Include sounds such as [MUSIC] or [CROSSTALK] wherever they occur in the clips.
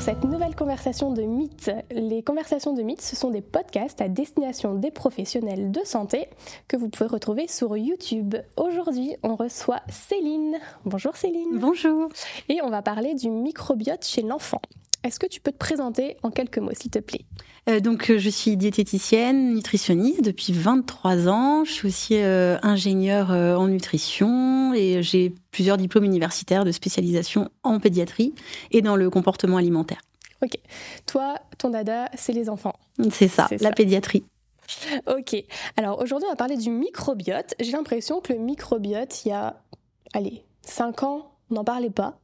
pour cette nouvelle conversation de mythes. Les conversations de mythes, ce sont des podcasts à destination des professionnels de santé que vous pouvez retrouver sur YouTube. Aujourd'hui, on reçoit Céline. Bonjour Céline. Bonjour. Et on va parler du microbiote chez l'enfant. Est-ce que tu peux te présenter en quelques mots, s'il te plaît? Euh, Donc, euh, je suis diététicienne, nutritionniste depuis 23 ans. Je suis aussi euh, ingénieure en nutrition et j'ai plusieurs diplômes universitaires de spécialisation en pédiatrie et dans le comportement alimentaire. Ok. Toi, ton dada, c'est les enfants. C'est ça, la pédiatrie. Ok. Alors aujourd'hui, on va parler du microbiote. J'ai l'impression que le microbiote, il y a, allez, 5 ans, on n'en parlait pas.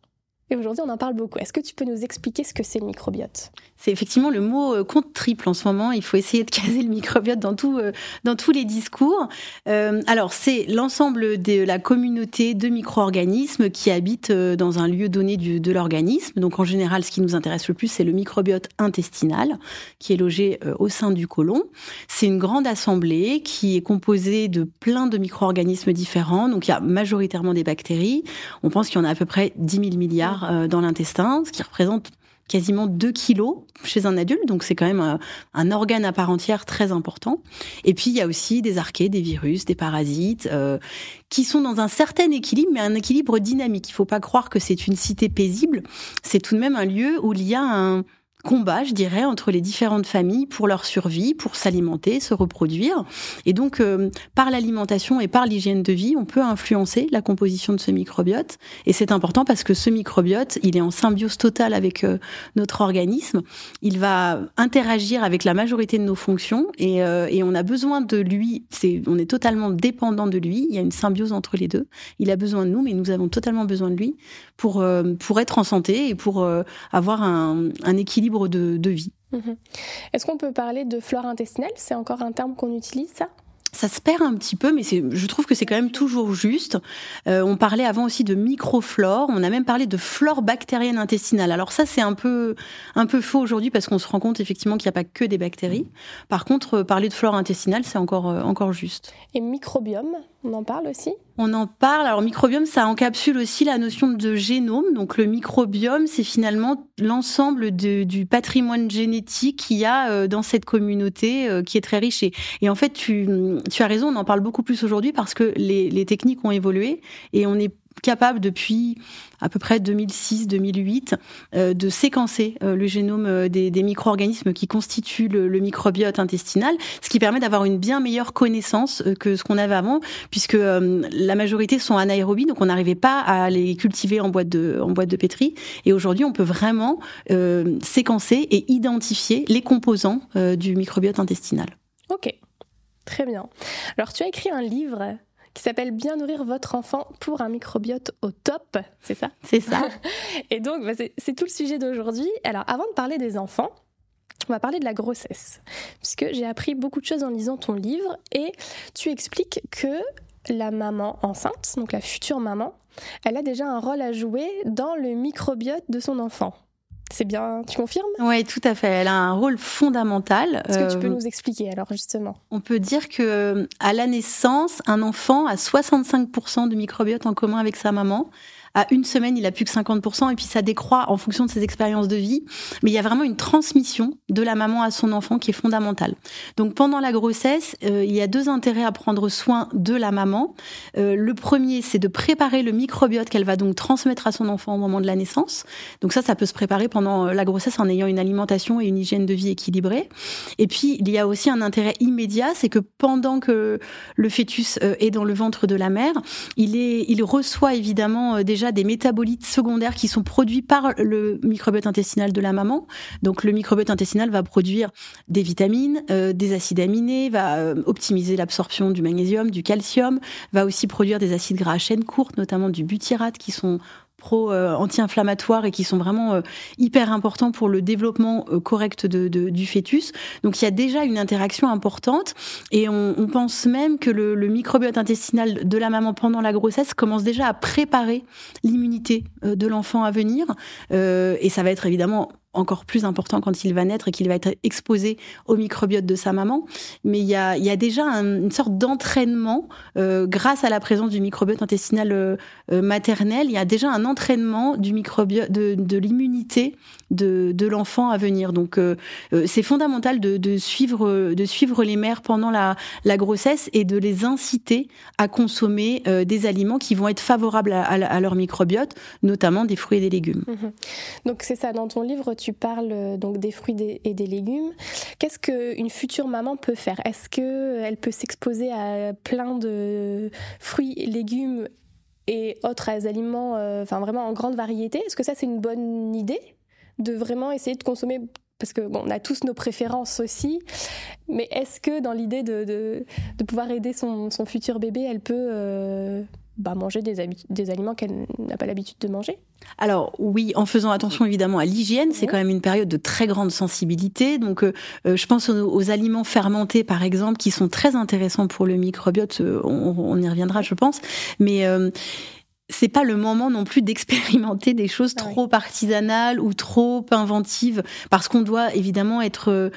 Et aujourd'hui, on en parle beaucoup. Est-ce que tu peux nous expliquer ce que c'est le microbiote? C'est effectivement le mot euh, compte triple en ce moment. Il faut essayer de [LAUGHS] caser le microbiote dans, tout, euh, dans tous les discours. Euh, alors, c'est l'ensemble de la communauté de micro-organismes qui habitent dans un lieu donné de l'organisme. Donc, en général, ce qui nous intéresse le plus, c'est le microbiote intestinal qui est logé au sein du côlon. C'est une grande assemblée qui est composée de plein de micro-organismes différents. Donc, il y a majoritairement des bactéries. On pense qu'il y en a à peu près 10 000 milliards euh, dans l'intestin, ce qui représente quasiment 2 kilos chez un adulte, donc c'est quand même euh, un, organe à part entière très important. Et puis il y a aussi des archées, des virus, des parasites, euh, qui sont dans un certain équilibre, mais un équilibre dynamique. Il ne faut pas croire que c'est une cité paisible, c'est tout de même un lieu où il y a un, combat, je dirais, entre les différentes familles pour leur survie, pour s'alimenter, se reproduire. Et donc, euh, par l'alimentation et par l'hygiène de vie, on peut influencer la composition de ce microbiote. Et c'est important parce que ce microbiote, il est en symbiose totale avec euh, notre organisme. Il va interagir avec la majorité de nos fonctions et, euh, on a besoin de lui. On est totalement dépendant de lui. Il y a une symbiose entre les deux. Il a besoin de nous, mais nous avons totalement besoin de lui pour pour être en santé et pour avoir un équilibre de, vie. Mhm. Est-ce qu'on peut parler de flore intestinale? C'est encore un terme qu'on utilise, ça? Ça se perd un petit peu, mais je trouve que c'est quand même toujours juste. Euh, on parlait avant aussi de microflore, on a même parlé de flore bactérienne intestinale. Alors ça, c'est un peu, un peu faux aujourd'hui parce qu'on se rend compte effectivement qu'il n'y a pas que des bactéries. Par contre, euh, parler de flore intestinale, c'est encore, euh, encore juste. Et microbiome, on en parle aussi? On en parle. Alors, microbiome, ça encapsule aussi la notion de génome. Donc, le microbiome, c'est finalement l'ensemble du patrimoine génétique qu'il y a euh, dans cette communauté euh, qui est très riche. Et, en fait, tu, tu as raison, on en parle beaucoup plus aujourd'hui parce que les, les techniques ont évolué et on est capable depuis à peu près 2006-2008 euh, de séquencer euh, le génome euh, des, micro-organismes qui constituent le, le, microbiote intestinal, ce qui permet d'avoir une bien meilleure connaissance que ce qu'on avait avant, puisque la majorité sont anaérobies, donc on n'arrivait pas à les cultiver en boîte de, en boîte de pétri. Et aujourd'hui, on peut vraiment séquencer et identifier les composants du microbiote intestinal. Ok, très bien. Alors tu as écrit un livre qui s'appelle Bien nourrir votre enfant pour un microbiote au top, c'est ça? C'est ça. [LAUGHS] Et donc, bah, c'est tout le sujet d'aujourd'hui. Alors, avant de parler des enfants, on va parler de la grossesse, puisque j'ai appris beaucoup de choses en lisant ton livre, et tu expliques que la maman enceinte, donc la future maman, elle a déjà un rôle à jouer dans le microbiote de son enfant. C'est bien, tu confirmes? Oui, tout à fait. Elle a un rôle fondamental. Est-ce que tu peux euh, nous expliquer alors justement? On peut dire que euh, à la naissance, un enfant a 65% de microbiote en commun avec sa maman à une semaine, il a plus que 50%, et puis ça décroît en fonction de ses expériences de vie. Mais il y a vraiment une transmission de la maman à son enfant qui est fondamentale. Donc pendant la grossesse, euh, il y a deux intérêts à prendre soin de la maman. Euh, le premier, c'est de préparer le microbiote qu'elle va donc transmettre à son enfant au moment de la naissance. Donc ça, ça peut se préparer pendant euh, la grossesse en ayant une alimentation et une hygiène de vie équilibrée. Et puis, il y a aussi un intérêt immédiat, c'est que pendant que le fœtus est dans le ventre de la mère, il, est, il reçoit évidemment déjà des métabolites secondaires qui sont produits par le microbiote intestinal de la maman. Donc le microbiote intestinal va produire des vitamines, euh, des acides aminés, va euh, optimiser l'absorption du magnésium, du calcium, va aussi produire des acides gras à chaîne courte, notamment du butyrate, qui sont pro-anti-inflammatoires et qui sont vraiment euh, hyper importants pour le développement euh, correct du fœtus. Donc il y a déjà une interaction importante et on, pense même que le, microbiote intestinal de la maman pendant la grossesse commence déjà à préparer l'immunité euh, de l'enfant à venir et ça va être évidemment encore plus important quand il va naître et qu'il va être exposé au microbiote de sa maman. Mais il y a, déjà une sorte d'entraînement euh, grâce à la présence du microbiote intestinal euh, euh, maternel. Il y a déjà un entraînement du microbiote, de, l'immunité de, l'enfant à venir. Donc c'est fondamental de, suivre, de suivre les mères pendant la, grossesse et de les inciter à consommer des aliments qui vont être favorables à, leur microbiote, notamment des fruits et des légumes. Mmh donc c'est ça, dans ton livre, tu parles euh, donc des fruits et des légumes. Qu'est-ce qu'une future maman peut faire? Est-ce qu'elle peut s'exposer à plein de fruits, légumes et autres aliments, euh, enfin vraiment en grande variété? Est-ce que ça c'est une bonne idée de vraiment essayer de consommer? Parce que bon, on a tous nos préférences aussi, mais est-ce que dans l'idée de, pouvoir aider son, futur bébé, elle peut euh, bah, manger des, des aliments qu'elle n'a pas l'habitude de manger alors oui, en faisant attention évidemment à l'hygiène, c'est quand même une période de très grande sensibilité. Donc euh, euh, je pense aux, aliments fermentés par exemple, qui sont très intéressants pour le microbiote. Euh, on, y reviendra, je pense. Mais c'est pas le moment non plus d'expérimenter des choses trop artisanales ou trop inventives, parce qu'on doit évidemment être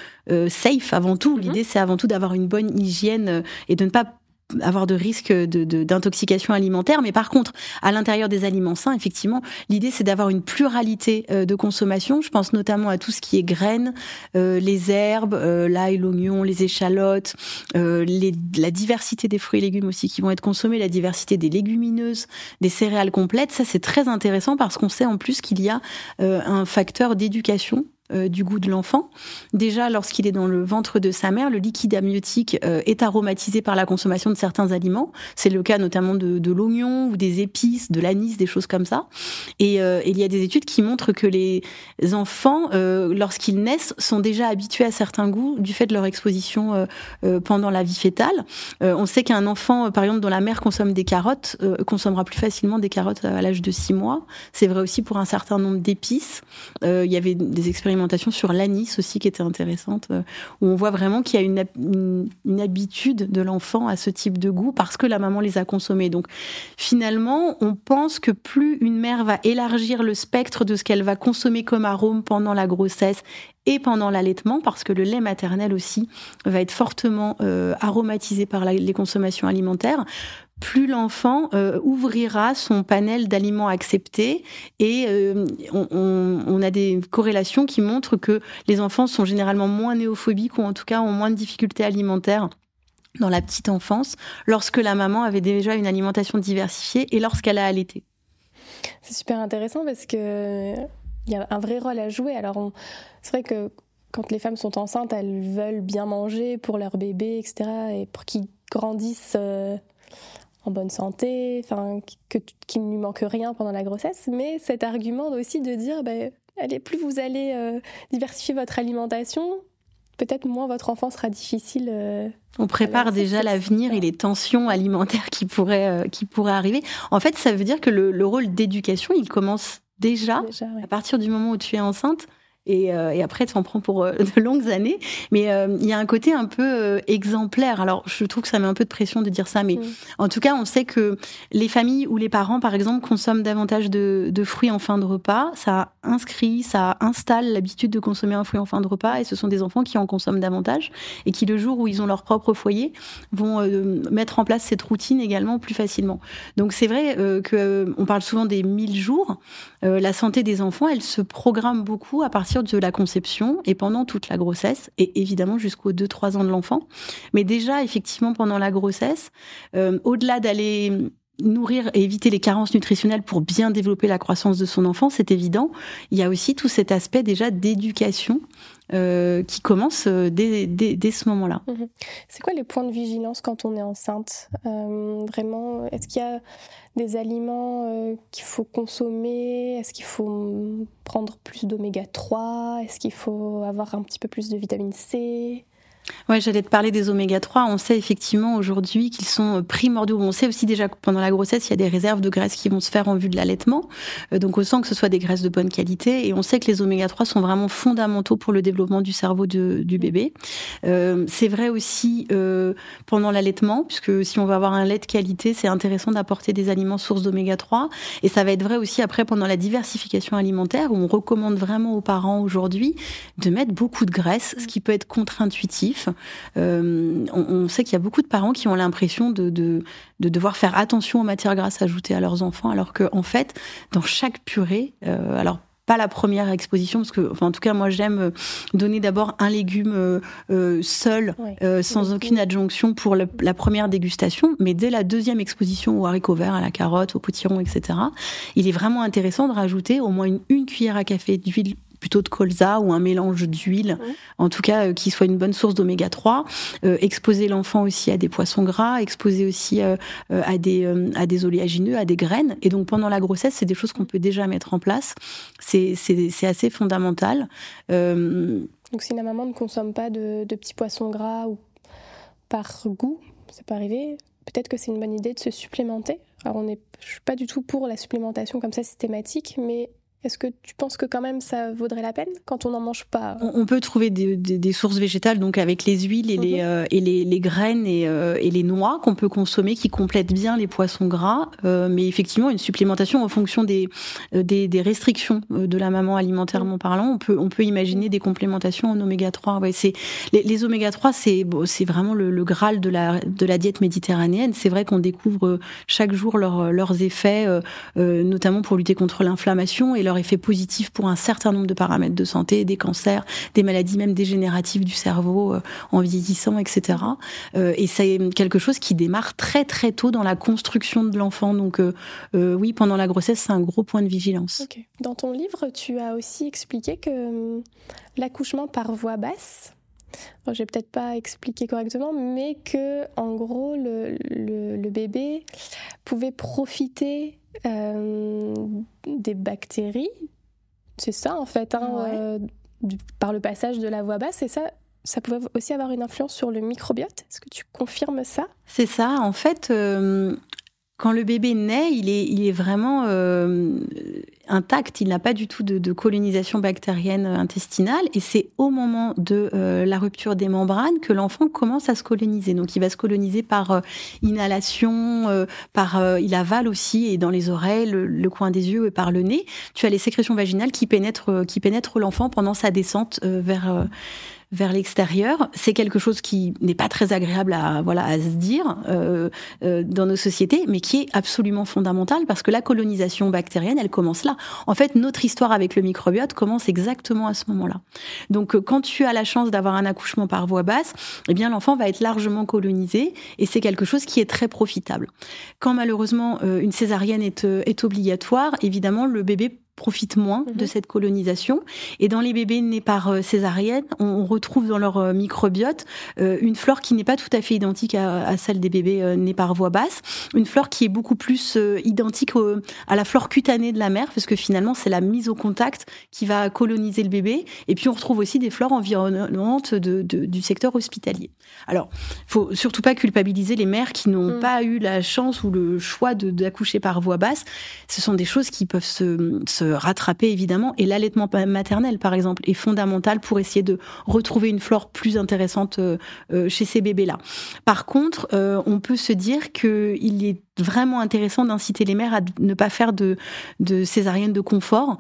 safe avant tout. Mm-hmm. L'idée, c'est avant tout d'avoir une bonne hygiène et de ne pas avoir de risque d'intoxication de, alimentaire. Mais par contre, à l'intérieur des aliments sains, effectivement, l'idée c'est d'avoir une pluralité euh, de consommation. Je pense notamment à tout ce qui est graines, euh, les herbes, euh, l'ail, l'oignon, les échalotes, la diversité des fruits et légumes aussi qui vont être consommés, la diversité des légumineuses, des céréales complètes. Ça c'est très intéressant parce qu'on sait en plus qu'il y a un facteur d'éducation du goût de l'enfant. Déjà, lorsqu'il est dans le ventre de sa mère, le liquide amniotique euh, est aromatisé par la consommation de certains aliments. C'est le cas notamment de, de l'oignon ou des épices, de l'anis, des choses comme ça. Et euh, il y a des études qui montrent que les enfants, lorsqu'ils naissent, sont déjà habitués à certains goûts du fait de leur exposition pendant la vie fétale. on sait qu'un enfant, par exemple, dont la mère consomme des carottes, consommera plus facilement des carottes à l'âge de 6 mois. C'est vrai aussi pour un certain nombre d'épices. il y avait des expérimentations sur l'anis aussi qui était intéressante, euh, où on voit vraiment qu'il y a une, habitude de l'enfant à ce type de goût parce que la maman les a consommés. Donc finalement, on pense que plus une mère va élargir le spectre de ce qu'elle va consommer comme arôme pendant la grossesse et pendant l'allaitement, parce que le lait maternel aussi va être fortement euh, aromatisé par les consommations alimentaires, plus l'enfant euh, ouvrira son panel d'aliments acceptés et euh, on, a des corrélations qui montrent que les enfants sont généralement moins néophobiques ou en tout cas ont moins de difficultés alimentaires dans la petite enfance lorsque la maman avait déjà une alimentation diversifiée et lorsqu'elle a allaité. C'est super intéressant parce que il y a un vrai rôle à jouer. Alors c'est vrai que quand les femmes sont enceintes, elles veulent bien manger pour leur bébé, etc. et pour qu'ils grandissent euh, en bonne santé, enfin qu'il ne lui manque rien pendant la grossesse, mais cet argument aussi de dire ben, allez, plus vous allez euh, diversifier votre alimentation, peut-être moins votre enfant sera difficile. Euh, on prépare déjà l'avenir et les tensions alimentaires qui pourraient, euh, qui pourraient arriver. En fait, ça veut dire que le, rôle d'éducation, il commence déjà, à partir du moment où tu es enceinte et, euh, et, après tu en prends pour euh, [LAUGHS] de longues années. Mais euh, il y a un côté un peu exemplaire. Alors je trouve que ça met un peu de pression de dire ça, mais mm. en tout cas on sait que les familles ou les parents, par exemple, consomment davantage de, de fruits en fin de repas. Ça inscrit, ça installe l'habitude de consommer un fruit en fin de repas, et ce sont des enfants qui en consomment davantage et qui le jour où ils ont leur propre foyer vont mettre en place cette routine également plus facilement. Donc c'est vrai que on parle souvent des 1000 jours. la santé des enfants, elle se programme beaucoup à partir de la conception et pendant toute la grossesse, et évidemment jusqu'aux 2-3 ans de l'enfant. Mais déjà, effectivement, pendant la grossesse, euh, au-delà d'aller nourrir et éviter les carences nutritionnelles pour bien développer la croissance de son enfant, c'est évident. Il y a aussi tout cet aspect déjà d'éducation euh, qui commence euh, dès, ce moment-là. Mhm. C'est quoi les points de vigilance quand on est enceinte Vraiment, est-ce qu'il y a des aliments euh, qu'il faut consommer? Est-ce qu'il faut prendre plus d'oméga 3 Est-ce qu'il faut avoir un petit peu plus de vitamine C? Ouais, j'allais te parler des oméga 3. On sait effectivement aujourd'hui qu'ils sont primordiaux. On sait aussi déjà que pendant la grossesse, il y a des réserves de graisses qui vont se faire en vue de l'allaitement. Euh, donc, on sent que ce soit des graisses de bonne qualité. Et on sait que les oméga 3 sont vraiment fondamentaux pour le développement du cerveau de, du bébé. Euh, c'est vrai aussi euh, pendant l'allaitement, puisque si on veut avoir un lait de qualité, c'est intéressant d'apporter des aliments sources d'oméga 3. Et ça va être vrai aussi après pendant la diversification alimentaire, où on recommande vraiment aux parents aujourd'hui de mettre beaucoup de graisse, ce qui peut être contre-intuitif euh, on, sait qu'il y a beaucoup de parents qui ont l'impression de, de, devoir faire attention aux matières grasses ajoutées à leurs enfants, alors qu'en en fait, dans chaque purée, euh, alors pas la première exposition parce que enfin, en tout cas moi j'aime donner d'abord un légume euh, seul sans aucune adjonction pour la première dégustation. Mais dès la deuxième exposition au haricot vert à la carotte au potiron etc il est vraiment intéressant de rajouter au moins une, une cuillère à café d'huile plutôt de colza ou un mélange d'huile, en tout cas euh, qui soit une bonne source d'oméga 3. Euh, exposer l'enfant aussi à des poissons gras, exposer aussi euh, à des à des oléagineux, à des graines. Et donc pendant la grossesse, c'est des choses qu'on peut déjà mettre en place. C'est c'est assez fondamental. Donc si la maman ne consomme pas de, de petits poissons gras ou par goût, ça peut arriver. Peut-être que c'est une bonne idée de se supplémenter. Alors on est, je suis pas du tout pour la supplémentation comme ça systématique, mais est-ce que tu penses que quand même ça vaudrait la peine quand on n'en mange pas On peut trouver des, sources végétales, donc avec les huiles et, les, mhm. euh, et les, graines euh, et, les noix qu'on peut consommer, qui complètent bien les poissons gras. Euh, mais effectivement, une supplémentation en fonction des, des, restrictions de la maman alimentairement mhm. parlant, on peut, on peut imaginer des complémentations en oméga 3. Ouais, c'est les, les oméga 3, c'est bon, c'est vraiment le, graal de la de la diète méditerranéenne. C'est vrai qu'on découvre chaque jour leurs effets, notamment pour lutter contre l'inflammation et effet positif pour un certain nombre de paramètres de santé, des cancers, des maladies même dégénératives du cerveau euh, en vieillissant, etc. Euh, et c'est quelque chose qui démarre très très tôt dans la construction de l'enfant. Donc euh, oui, pendant la grossesse, c'est un gros point de vigilance. Dans ton livre, tu as aussi expliqué que l'accouchement par voie basse, j'ai peut-être pas expliqué correctement, mais que en gros le, le bébé pouvait profiter euh, des bactéries. C'est ça en fait, hein, euh, par le passage de la voie basse. Et ça, ça pouvait aussi avoir une influence sur le microbiote. Est-ce que tu confirmes ça? C'est ça. En fait, euh, quand le bébé naît, il est, il est vraiment intact. Il n'a pas du tout de, colonisation bactérienne intestinale. Et c'est au moment de euh, la rupture des membranes que l'enfant commence à se coloniser. Donc, il va se coloniser par euh, inhalation, par il avale aussi, et dans les oreilles, le, coin des yeux et par le nez. Tu as les sécrétions vaginales qui pénètrent, qui pénètrent l'enfant pendant sa descente vers vers l'extérieur, c'est quelque chose qui n'est pas très agréable à voilà à se dire euh, euh, dans nos sociétés, mais qui est absolument fondamental parce que la colonisation bactérienne, elle commence là. En fait, notre histoire avec le microbiote commence exactement à ce moment-là. Donc, euh, quand tu as la chance d'avoir un accouchement par voie basse, eh bien l'enfant va être largement colonisé et c'est quelque chose qui est très profitable. Quand malheureusement une césarienne est, est obligatoire, évidemment le bébé profitent moins de mhm. cette colonisation. Et dans les bébés nés par euh, césarienne, on retrouve dans leur euh, microbiote euh, une flore qui n'est pas tout à fait identique à, celle des bébés nés par voie basse, une flore qui est beaucoup plus identique à la flore cutanée de la mère, parce que finalement c'est la mise au contact qui va coloniser le bébé. Et puis on retrouve aussi des flores environnantes de, du secteur hospitalier. Alors, faut surtout pas culpabiliser les mères qui n'ont mm. pas eu la chance ou le choix d'accoucher par voie basse. Ce sont des choses qui peuvent se, se rattraper évidemment. Et l'allaitement maternel, par exemple, est fondamental pour essayer de retrouver une flore plus intéressante euh, euh, chez ces bébés-là. Par contre, euh, on peut se dire qu'il est vraiment intéressant d'inciter les mères à ne pas faire de, de césarienne de confort.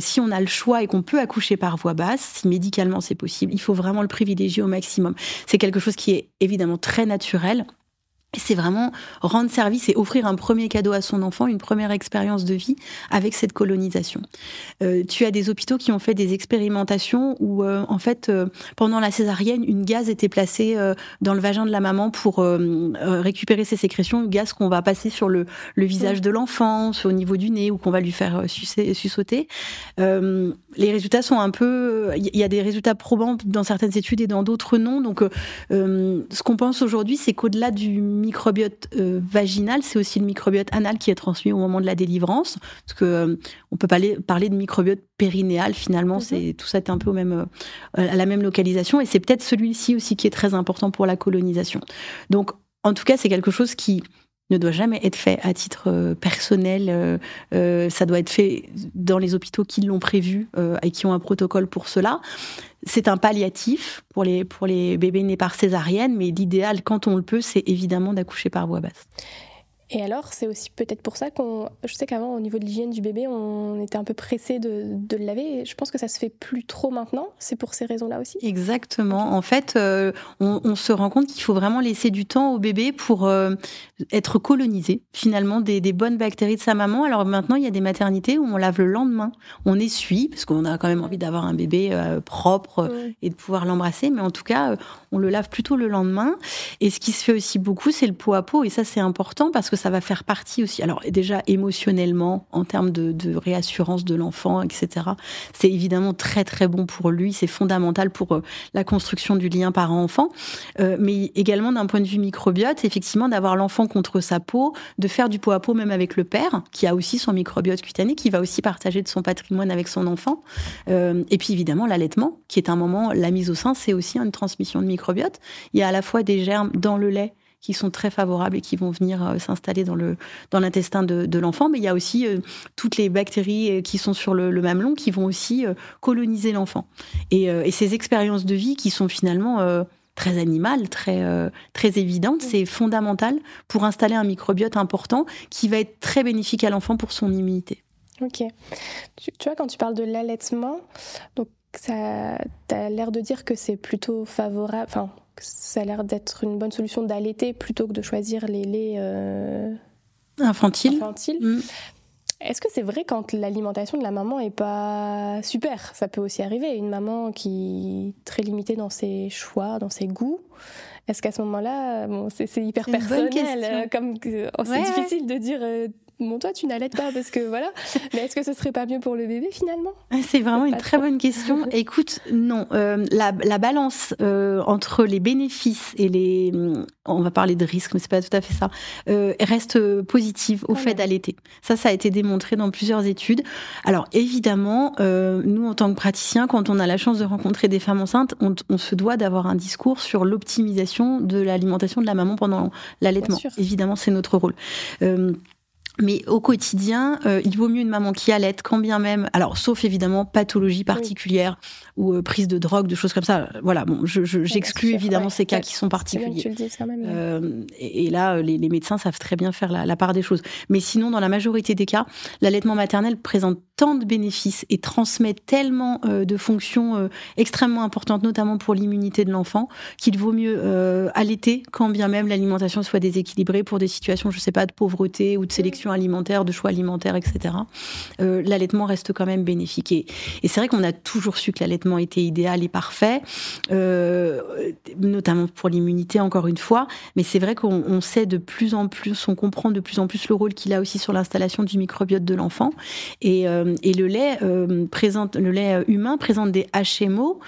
si on a le choix et qu'on peut accoucher par voie basse, si médicalement c'est possible, il faut vraiment le privilégier au maximum. C'est quelque chose qui est évidemment très naturel c'est vraiment rendre service et offrir un premier cadeau à son enfant, une première expérience de vie avec cette colonisation. Euh, tu as des hôpitaux qui ont fait des expérimentations où, euh, en fait, euh, pendant la césarienne, une gaz était placée dans le vagin de la maman pour récupérer ses sécrétions, une gaz qu'on va passer sur le, visage de l'enfant, au niveau du nez ou qu'on va lui faire sucer, sussauter. les résultats sont un peu... Il y a des résultats probants dans certaines études et dans d'autres non. Donc, ce qu'on pense aujourd'hui, c'est qu'au-delà du microbiote euh, vaginal, c'est aussi le microbiote anal qui est transmis au moment de la délivrance, parce que euh, on peut parler, parler de microbiote périnéal finalement, mhm. c'est tout ça est un peu au même, à la même localisation, et c'est peut-être celui-ci aussi qui est très important pour la colonisation. Donc, en tout cas, c'est quelque chose qui ne doit jamais être fait à titre euh, personnel. Euh, euh, ça doit être fait dans les hôpitaux qui l'ont prévu et qui ont un protocole pour cela. C'est un palliatif pour les, pour les bébés nés par césarienne, mais l'idéal, quand on le peut, c'est évidemment d'accoucher par voie basse. Et alors, c'est aussi peut-être pour ça qu'on. Je sais qu'avant, au niveau de l'hygiène du bébé, on était un peu pressé de, de, le laver. je pense que ça se fait plus trop maintenant. C'est pour ces raisons-là aussi. Exactement. En fait, euh, on, on, se rend compte qu'il faut vraiment laisser du temps au bébé pour euh, être colonisé finalement des, des, bonnes bactéries de sa maman. Alors maintenant, il y a des maternités où on lave le lendemain. On essuie parce qu'on a quand même envie d'avoir un bébé euh, propre et de pouvoir l'embrasser. Mais en tout cas, on le lave plutôt le lendemain. Et ce qui se fait aussi beaucoup, c'est le pot à pot. Et ça, c'est important parce que ça va faire partie aussi. Alors déjà émotionnellement, en termes de, réassurance de l'enfant, etc. C'est évidemment très très bon pour lui. C'est fondamental pour euh, la construction du lien parent-enfant, euh, mais également d'un point de vue microbiote, effectivement d'avoir l'enfant contre sa peau, de faire du pot à pot même avec le père, qui a aussi son microbiote cutané, qui va aussi partager de son patrimoine avec son enfant. Euh, et puis évidemment l'allaitement, qui est un moment, la mise au sein, c'est aussi une transmission de microbiote. Il y a à la fois des germes dans le lait qui sont très favorables et qui vont venir euh, s'installer dans le dans l'intestin de, de l'enfant. Mais il y a aussi euh, toutes les bactéries euh, qui sont sur le, le mamelon qui vont aussi coloniser l'enfant. Et, et, ces expériences de vie qui sont finalement très animales, très très évidentes, c'est fondamental pour installer un microbiote important qui va être très bénéfique à l'enfant pour son immunité. Ok. Tu, tu, vois, quand tu parles de l'allaitement, donc ça, as l'air de dire que c'est plutôt favorable, enfin, ça a l'air d'être une bonne solution d'allaiter plutôt que de choisir les laits euh, infantiles. Mm. Est-ce que c'est vrai quand l'alimentation de la maman est pas super? Ça peut aussi arriver. Une maman qui est très limitée dans ses choix, dans ses goûts. Est-ce qu'à ce, moment-là, bon, c'est hyper personnel, euh, comme oh, c'est difficile de dire euh, bon, toi, tu n'allaites pas parce que voilà. [LAUGHS] Mais est-ce que ce serait pas mieux pour le bébé finalement? C'est vraiment une très bonne question. [LAUGHS] Écoute, non, euh, la, la, balance euh, entre les bénéfices et les, on va parler de risques, mais c'est pas tout à fait ça, euh, reste positive au fait d'allaiter. Ça, ça a été démontré dans plusieurs études. Alors évidemment, nous en tant que praticiens, quand on a la chance de rencontrer des femmes enceintes, on, on se doit d'avoir un discours sur l'optimisation de l'alimentation de la maman pendant l'allaitement. Évidemment, c'est notre rôle. Mais au quotidien, euh, il vaut mieux une maman qui allait, quand bien même, alors sauf évidemment pathologie particulière ou euh, prise de drogue, de choses comme ça. Voilà, bon, j'exclus je, évidemment ces cas qui sont particuliers. Tu le dis quand même. Euh, et, et, là, les, les, médecins savent très bien faire la, la, part des choses. Mais sinon, dans la majorité des cas, l'allaitement maternel présente tant de bénéfices et transmet tellement de fonctions extrêmement importantes, notamment pour l'immunité de l'enfant, qu'il vaut mieux allaiter quand bien même l'alimentation soit déséquilibrée pour des situations, je sais pas, de pauvreté ou de sélection alimentaire, de choix alimentaire, etc. Euh, l'allaitement reste quand même bénéfique. Et, c'est vrai qu'on a toujours su que l'allaitement était idéal et parfait, euh, notamment pour l'immunité, encore une fois. Mais c'est vrai qu'on sait de plus en plus, on comprend de plus en plus le rôle qu'il a aussi sur l'installation du microbiote de l'enfant. Et euh, et le lait présente, le lait humain présente des HMO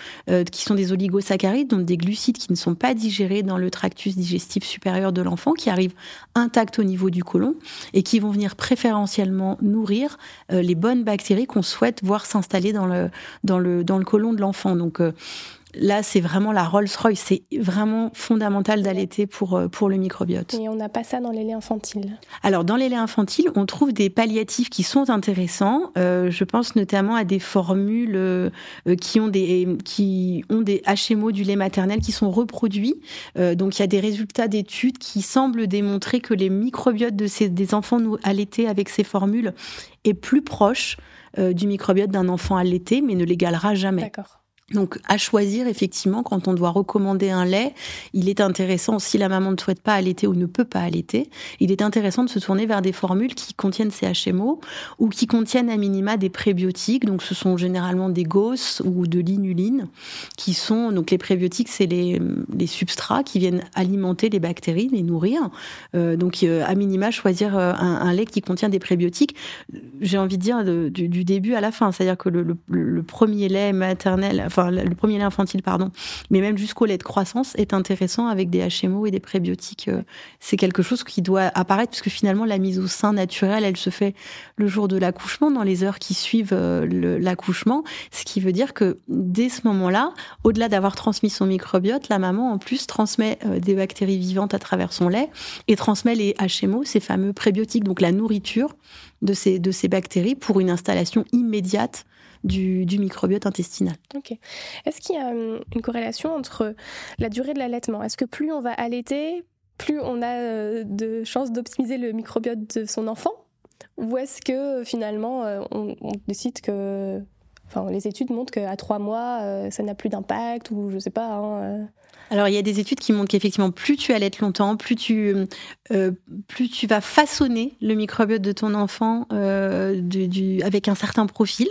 qui sont des oligosaccharides, donc des glucides qui ne sont pas digérés dans le tractus digestif supérieur de l'enfant, qui arrivent intacts au niveau du côlon et qui vont venir préférentiellement nourrir les bonnes bactéries qu'on souhaite voir s'installer dans le dans côlon de l'enfant. Donc là, c'est vraiment la Rolls-Royce. C'est vraiment fondamental d'allaiter pour, euh, pour le microbiote. Et on n'a pas ça dans les laits infantiles Alors, dans les laits infantiles, on trouve des palliatifs qui sont intéressants. Euh, je pense notamment à des formules euh, qui, ont des, qui ont des HMO du lait maternel qui sont reproduits. Euh, donc, il y a des résultats d'études qui semblent démontrer que les microbiotes de ces, des enfants allaités avec ces formules est plus proche du microbiote d'un enfant allaité, mais ne l'égalera jamais. D'accord. Donc, à choisir, effectivement, quand on doit recommander un lait, il est intéressant, si la maman ne souhaite pas allaiter ou ne peut pas allaiter, il est intéressant de se tourner vers des formules qui contiennent ces HMO ou qui contiennent à minima des prébiotiques. Donc, ce sont généralement des gosses ou de l'inuline qui sont, donc les prébiotiques, c'est les, les substrats qui viennent alimenter les bactéries, les nourrir. Euh, donc, euh, à minima, choisir euh, un, lait qui contient des prébiotiques. J'ai envie de dire du, du, début à la fin, c'est-à-dire que le, le, le, premier lait maternel, le premier lait infantile, pardon, mais même jusqu'au lait de croissance est intéressant avec des HMO et des prébiotiques. C'est quelque chose qui doit apparaître puisque finalement la mise au sein naturelle, elle se fait le jour de l'accouchement, dans les heures qui suivent l'accouchement, ce qui veut dire que dès ce moment-là, au-delà d'avoir transmis son microbiote, la maman en plus transmet des bactéries vivantes à travers son lait et transmet les HMO, ces fameux prébiotiques, donc la nourriture de ces, de ces bactéries pour une installation immédiate du, microbiote intestinal. Ok. Est-ce qu'il y a hum, une corrélation entre la durée de l'allaitement? Est-ce que plus on va allaiter, plus on a euh, de chances d'optimiser le microbiote de son enfant? Ou est-ce que finalement euh, on, décide que. Enfin, les études montrent qu'à trois mois, euh, ça n'a plus d'impact, ou je sais pas. Hein, alors il y a des études qui montrent qu'effectivement plus tu allaites longtemps, plus tu euh, plus tu vas façonner le microbiote de ton enfant euh, du, avec un certain profil.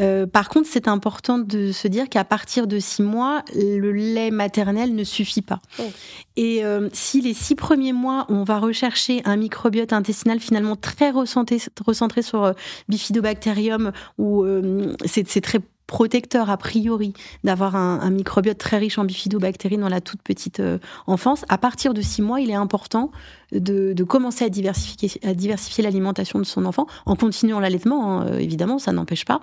Euh, par contre, c'est important de se dire qu'à partir de six mois, le lait maternel ne suffit pas. Oh. Et si les six premiers mois, on va rechercher un microbiote intestinal finalement très recentré, recentré sur Bifidobacterium, où c'est très protecteur a priori d'avoir un, microbiote très riche en bifidobactéries dans la toute petite euh, enfance. À partir de six mois, il est important de, commencer à diversifier, l'alimentation de son enfant en continuant l'allaitement. Hein, euh, évidemment, ça n'empêche pas.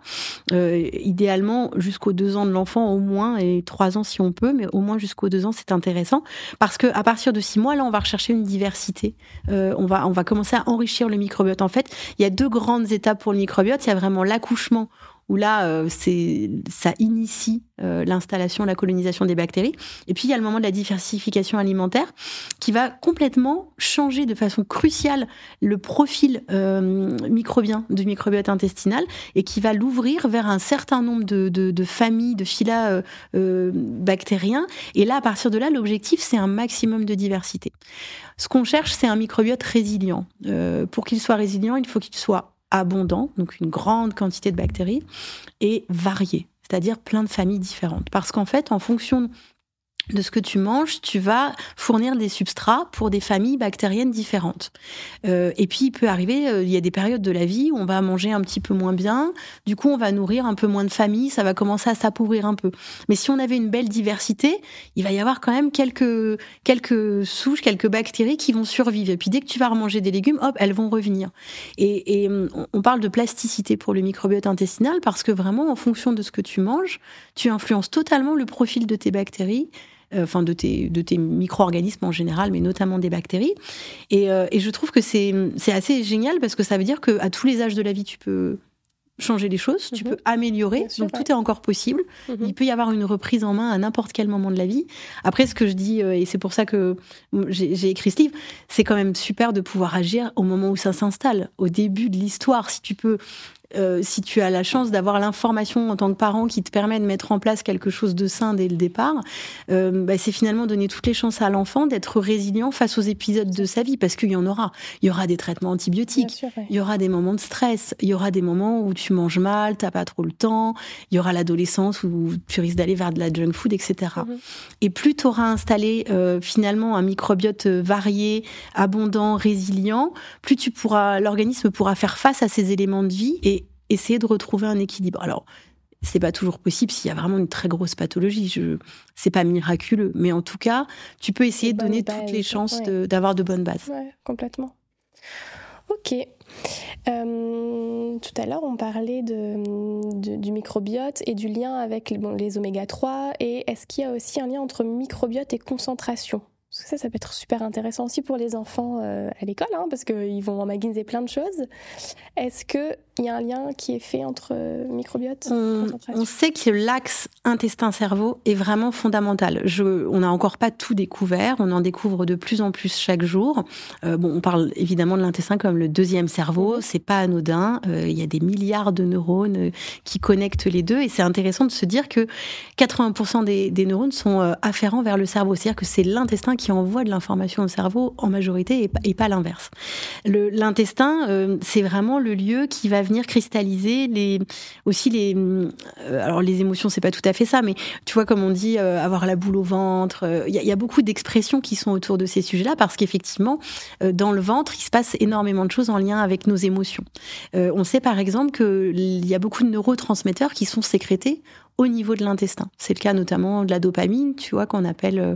Euh, idéalement, jusqu'aux deux ans de l'enfant au moins et trois ans si on peut, mais au moins jusqu'aux deux ans, c'est intéressant parce que à partir de six mois, là, on va rechercher une diversité. on va on va commencer à enrichir le microbiote. En fait, il y a deux grandes étapes pour le microbiote. Il y a vraiment l'accouchement où là, euh, ça initie euh, l'installation, la colonisation des bactéries. Et puis il y a le moment de la diversification alimentaire qui va complètement changer de façon cruciale le profil euh, microbien du microbiote intestinal et qui va l'ouvrir vers un certain nombre de, de, de familles, de phyla bactériens. Et là, à partir de là, l'objectif, c'est un maximum de diversité. Ce qu'on cherche, c'est un microbiote résilient. pour qu'il soit résilient, il faut qu'il soit abondant, donc une grande quantité de bactéries, et varié, c'est-à-dire plein de familles différentes. Parce qu'en fait, en fonction de ce que tu manges, tu vas fournir des substrats pour des familles bactériennes différentes. Euh, et puis, il peut arriver, euh, il y a des périodes de la vie où on va manger un petit peu moins bien, du coup, on va nourrir un peu moins de familles, ça va commencer à s'appauvrir un peu. Mais si on avait une belle diversité, il va y avoir quand même quelques, quelques souches, quelques bactéries qui vont survivre. Et puis, dès que tu vas remanger des légumes, hop, elles vont revenir. Et, et on parle de plasticité pour le microbiote intestinal parce que vraiment, en fonction de ce que tu manges, tu influences totalement le profil de tes bactéries enfin de tes, de tes micro-organismes en général, mais notamment des bactéries. Et, euh, et je trouve que c'est assez génial parce que ça veut dire qu'à tous les âges de la vie, tu peux changer les choses, tu mhm. peux améliorer, donc tout est encore possible. Mhm. Il peut y avoir une reprise en main à n'importe quel moment de la vie. Après, ce que je dis, euh, et c'est pour ça que j'ai écrit ce livre, c'est quand même super de pouvoir agir au moment où ça s'installe, au début de l'histoire. Si tu peux euh, si tu as la chance d'avoir l'information en tant que parent qui te permet de mettre en place quelque chose de sain dès le départ, euh, bah, c'est finalement donner toutes les chances à l'enfant d'être résilient face aux épisodes de sa vie, parce qu'il y en aura. Il y aura des traitements antibiotiques, il y aura des moments de stress, il y aura des moments où tu manges mal, t'as pas trop le temps, il y aura l'adolescence où tu risques d'aller vers de la junk food, etc. Mhm. Et plus tu auras installé euh, finalement un microbiote varié, abondant, résilient, plus tu pourras, l'organisme pourra faire face à ces éléments de vie et essayer de retrouver un équilibre. Alors, c'est pas toujours possible s'il y a vraiment une très grosse pathologie. Je, c'est pas miraculeux, mais en tout cas, tu peux essayer de donner toutes les chances d'avoir de, bonnes bases. Ouais, complètement. Ok. Euh, tout à l'heure, on parlait de, du microbiote et du lien avec les oméga 3. Et est-ce qu'il y a aussi un lien entre microbiote et concentration? Parce que ça, ça peut être super intéressant aussi pour les enfants euh, à l'école, hein, parce qu'ils vont emmagasiner plein de choses. Est-ce que il y a un lien qui est fait entre euh, microbiote on, on sait que l'axe intestin-cerveau est vraiment fondamental. Je, on n'a encore pas tout découvert, on en découvre de plus en plus chaque jour. Euh, bon, on parle évidemment de l'intestin comme le deuxième cerveau, mhm. c'est pas anodin. Euh, il y a des milliards de neurones qui connectent les deux, et c'est intéressant de se dire que 80% des, des, neurones sont afférents vers le cerveau, c'est-à-dire que c'est l'intestin qui envoie de l'information au cerveau en majorité et, et pas l'inverse. L'intestin, c'est vraiment le lieu qui va venir cristalliser les aussi les euh, alors les émotions c'est pas tout à fait ça mais tu vois comme on dit euh, avoir la boule au ventre il euh, y, a beaucoup d'expressions qui sont autour de ces sujets-là parce qu'effectivement dans le ventre il se passe énormément de choses en lien avec nos émotions. On sait par exemple qu'il y a beaucoup de neurotransmetteurs qui sont sécrétés au niveau de l'intestin. C'est le cas notamment de la dopamine, tu vois, qu'on appelle, euh,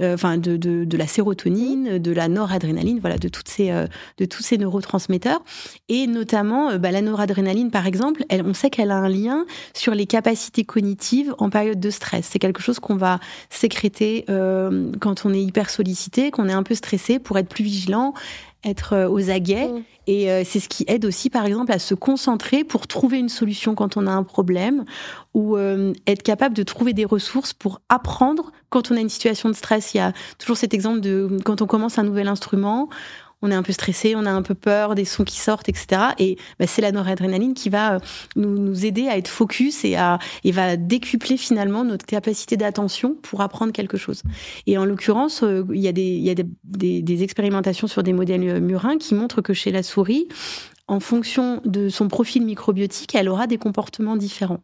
euh, enfin, de, de, de, la sérotonine, de la noradrénaline, voilà, de toutes ces, euh, de tous ces neurotransmetteurs. Et notamment, bah, la noradrénaline, par exemple, elle, on sait qu'elle a un lien sur les capacités cognitives en période de stress. C'est quelque chose qu'on va sécréter quand on est hyper sollicité, qu'on est un peu stressé pour être plus vigilant être euh, aux aguets. Mm. Et euh, c'est ce qui aide aussi, par exemple, à se concentrer pour trouver une solution quand on a un problème ou euh, être capable de trouver des ressources pour apprendre quand on a une situation de stress. Il y a toujours cet exemple de quand on commence un nouvel instrument, on est un peu stressé, on a un peu peur des sons qui sortent, etc. Et bah, c'est la noradrénaline qui va euh, nous, nous, aider à être focus et, à, et va décupler finalement notre capacité d'attention pour apprendre quelque chose. Et en l'occurrence, euh, il y a, des, y a des, des, des, expérimentations sur des modèles euh, murins qui montrent que chez la souris, en fonction de son profil microbiotique, elle aura des comportements différents